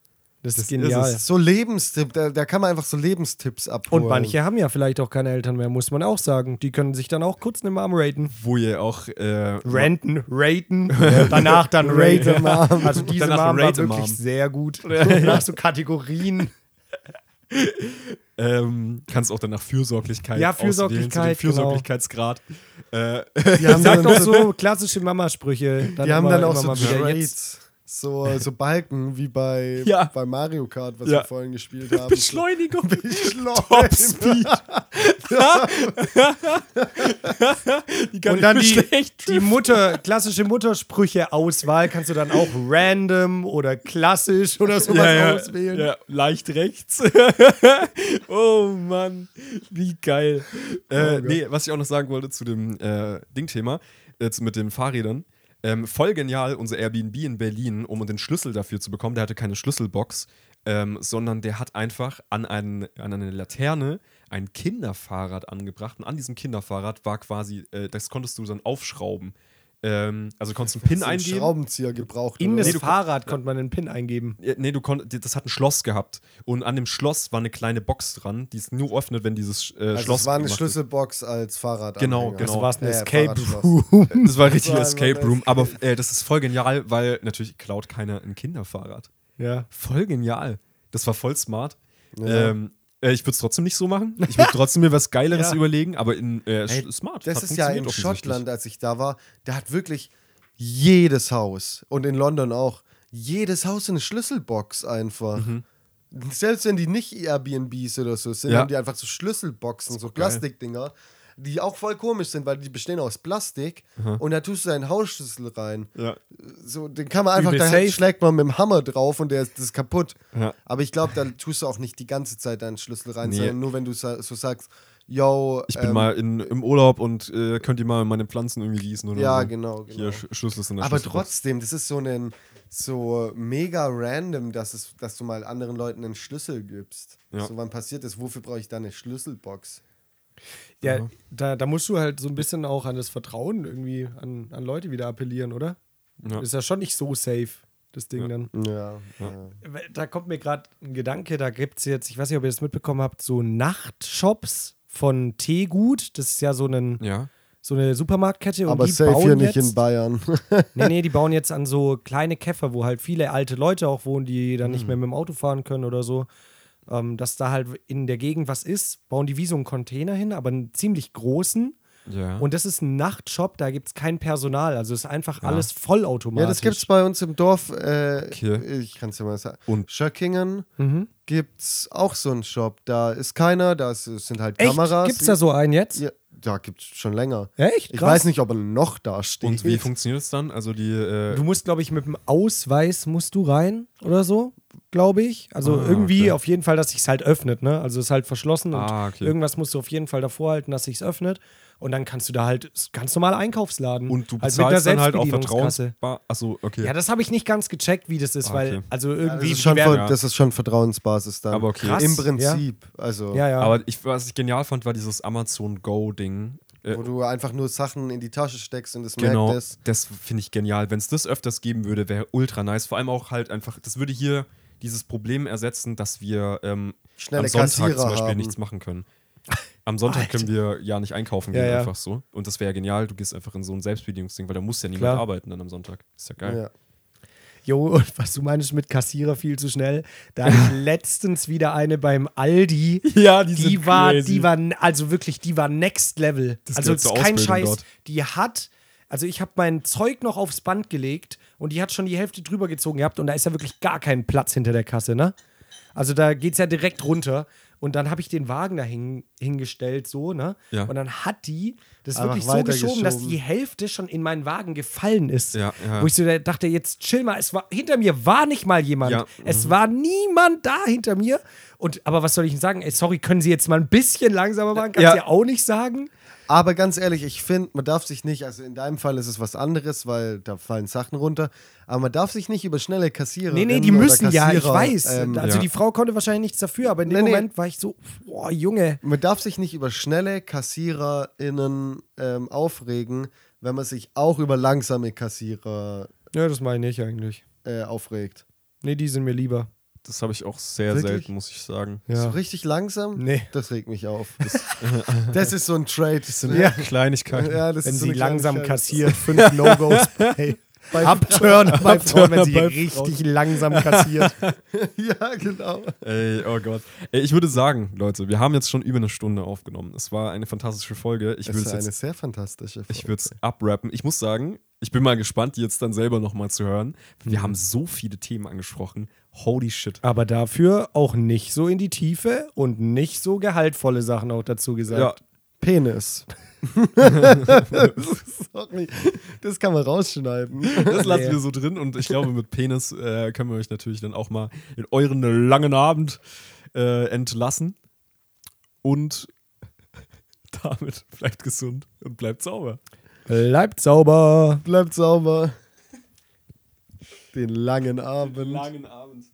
Das, Das ist ist genial. es. So Lebenstipp, da, da kann man einfach so Lebenstipps abholen. und manche haben ja vielleicht auch keine Eltern mehr, muss man auch sagen. Die können sich dann auch kurz eine Mom raten. Wo ihr auch äh, Ranten, raten, danach dann Rate raten. Mom. Also diese Danach Mom war wirklich Mom. sehr gut. Nach so Kategorien. ähm, kannst auch dann nach Fürsorglichkeit Ja, so Fürsorglichkeit, genau. Fürsorglichkeitsgrad. Äh, Die haben Sag dann, doch so klassische Mamasprüche. die haben dann auch so mal wieder. Jetzt, Traits. So, so Balken wie bei, Ja. bei Mario Kart, was Ja. wir vorhin gespielt haben. Beschleunigung. Beschleunigung. Top Speed. die kann und dann die, die Mutter, klassische Muttersprüche-Auswahl kannst du dann auch random oder klassisch oder sowas ja, auswählen. Ja, leicht rechts. oh Mann, wie geil. Äh, nee, was ich auch noch sagen wollte zu dem äh, Ding-Thema, jetzt mit den Fahrrädern. Ähm, voll genial, unser Airbnb in Berlin, um den Schlüssel dafür zu bekommen. Der hatte keine Schlüsselbox, ähm, sondern der hat einfach an, einen, an eine Laterne ein Kinderfahrrad angebracht. Und an diesem Kinderfahrrad war quasi, äh, das konntest du dann aufschrauben. Ähm, also konntest einen Pin du einen eingeben. Schraubenzieher gebraucht. In oder das du- Fahrrad konnte man einen Pin eingeben. Ja, nee, du konntest, das hat ein Schloss gehabt. Und an dem Schloss war eine kleine Box dran, die es nur öffnet, wenn dieses äh, also Schloss. es war eine Schlüsselbox als Fahrrad. Genau, genau. Also war es ein Ja, Escape. Room. ist. Das war ein richtiger war Escape Room. Aber äh, das ist voll genial, weil natürlich klaut keiner ein Kinderfahrrad. Ja. Voll genial. Das war voll smart. Ja. Ähm, äh, ich würde es trotzdem nicht so machen. Ich würde trotzdem mir was Geileres Ja. überlegen, aber in äh, Ey, sch- smart. Das ist ja in. Schottland, als ich da war, da hat wirklich jedes Haus und in London auch, jedes Haus eine Schlüsselbox einfach. Selbst wenn die nicht Airbnbs oder so sind, Ja. haben die einfach so Schlüsselboxen, so geil. Plastikdinger, die auch voll komisch sind, weil die bestehen aus Plastik und da tust du deinen Hausschlüssel rein. Ja. So, den kann man einfach, Übel da safe. schlägt man mit dem Hammer drauf und der ist, das ist kaputt. Ja. Aber ich glaube, da tust du auch nicht die ganze Zeit deinen Schlüssel rein, Nee. sondern nur wenn du so sagst, yo, Ich bin ähm, mal in, im Urlaub und äh, könnt ihr mal meine Pflanzen irgendwie gießen oder Ja, so. genau, genau. Hier, Sch Schlüssel sind Aber trotzdem, das ist so ein so mega random, dass, es, dass du mal anderen Leuten einen Schlüssel gibst. Ja. So, wann passiert das? Wofür brauche ich da eine Schlüsselbox? Ja, da, da musst du halt so ein bisschen auch an das Vertrauen irgendwie an, an Leute wieder appellieren, oder? Ja. Ist ja schon nicht so safe, das Ding Ja. dann. Ja. ja. Da kommt mir gerade ein Gedanke, da gibt es jetzt, ich weiß nicht, ob ihr das mitbekommen habt, so Nachtshops von Teegut. Das ist ja so, Ja. so eine Supermarktkette. Und Aber die safe bauen hier nicht jetzt, in Bayern. Nee, nee, die bauen jetzt an so kleine Käfer, wo halt viele alte Leute auch wohnen, die dann Mhm. nicht mehr mit dem Auto fahren können oder so. Ähm, dass da halt in der Gegend was ist, bauen die wie so einen Container hin, aber einen ziemlich großen. Ja. Und das ist ein Nachtshop, da gibt es kein Personal. Also ist einfach alles vollautomatisch. ja, das gibt's bei uns im Dorf. Äh, Okay. Ich kann es ja mal sagen. Und- Schöckingen Mhm. gibt's auch so einen Shop. Da ist keiner, da ist, sind halt Echt? Kameras. Gibt's da so einen jetzt? Ja, da gibt's schon länger. Echt? Ich Krass. weiß nicht, ob er noch da steht. Und wie funktioniert es dann? Also die. Äh, Du musst, glaube ich, mit dem Ausweis musst du rein oder so, glaube ich. Also Ah, irgendwie okay. auf jeden Fall, dass sich's halt öffnet, ne? Also es ist halt verschlossen und Ah, okay. irgendwas musst du auf jeden Fall davor halten, dass sich's öffnet. Und dann kannst du da halt ganz normal Einkaufsladen. und du halt bezahlst dann halt auf Selbstbedienungskasse. Vertrauensbar. Achso, okay. Ja, das habe ich nicht ganz gecheckt, wie das ist, Ah, weil okay. also Ja, das, irgendwie ist schon werden- von, das ist schon Vertrauensbasis dann. Aber okay. Krass, Im ja. Prinzip. Also, ja, ja. Aber ich, was ich genial fand, war dieses Amazon Go-Ding. Äh, wo du einfach nur Sachen in die Tasche steckst und es Genau, merkt es. das finde ich genial. Wenn es das öfters geben würde, wäre ultra nice. Vor allem auch halt einfach, das würde hier dieses Problem ersetzen, dass wir ähm, am Sonntag Kassierer zum Beispiel haben. nichts machen können. Am Sonntag können wir ja nicht einkaufen Ja, gehen, ja. einfach so. Und das wäre ja genial. Du gehst einfach in so ein Selbstbedienungsding, weil da muss ja niemand Klar. arbeiten dann am Sonntag. Ist ja geil. Ja. Jo, und was du meinst mit Kassierer viel zu schnell, da hatte ich letztens wieder eine beim Aldi. Ja, Die war, die war, also wirklich, die war next level. Das also ist kein Ausbildung Scheiß. dort. Die hat Also ich habe mein Zeug noch aufs Band gelegt und die hat schon die Hälfte drüber gezogen gehabt und da ist ja wirklich gar kein Platz hinter der Kasse, ne? Also da geht es ja direkt runter. Und dann habe ich den Wagen da hin, hingestellt, so, ne? Ja. Und dann hat die das Einfach wirklich so geschoben, dass die Hälfte schon in meinen Wagen gefallen ist. Ja, ja. Wo ich so dachte, jetzt chill mal, es war, hinter mir war nicht mal jemand. Es war niemand da hinter mir. Und, aber was soll ich denn sagen? Ey, sorry, können Sie jetzt mal ein bisschen langsamer machen? Kannst du ja auch nicht sagen. Aber ganz ehrlich, ich finde, man darf sich nicht, also in deinem Fall ist es was anderes, weil da fallen Sachen runter, aber man darf sich nicht über schnelle Kassierer. Nee, nee, die müssen ja, ich weiß. also ja. die Frau konnte wahrscheinlich nichts dafür, aber in dem Nee, nee. Moment war ich so, boah, Junge. Man darf sich nicht über schnelle KassiererInnen ähm, aufregen, wenn man sich auch über langsame Kassierer Ja, das meine ich eigentlich. äh, aufregt. Nee, die sind mir lieber. Das habe ich auch sehr Wirklich? selten, muss ich sagen. Ja. So richtig langsam? Nee. Das regt mich auf. Das, das ist so ein Trade. Das sind, Ja. Kleinigkeiten. ja, das Wenn ist so sie eine langsam Kleinigkeit. kassiert, fünf No-Gos bei Bei- Abturner bei Frauen, wenn sie bei richtig langsam kassiert. ja, genau. Ey, oh Gott. Ey, ich würde sagen, Leute, wir haben jetzt schon über eine Stunde aufgenommen. Es war eine fantastische Folge. Ich ist es eine jetzt sehr fantastische Folge. ich würde es abrappen. Ich muss sagen, ich bin mal gespannt, die jetzt dann selber nochmal zu hören. Wir haben so viele Themen angesprochen. Holy shit. Aber dafür auch nicht so in die Tiefe und nicht so gehaltvolle Sachen auch dazu gesagt. Ja, Penis. Sorry. Das kann man rausschneiden. das lassen wir so drin und ich glaube, mit Penis äh, können wir euch natürlich dann auch mal in euren langen Abend äh, entlassen. Und damit bleibt gesund und bleibt sauber. Bleibt sauber. Bleibt sauber. Den langen Abend. Langen Abend.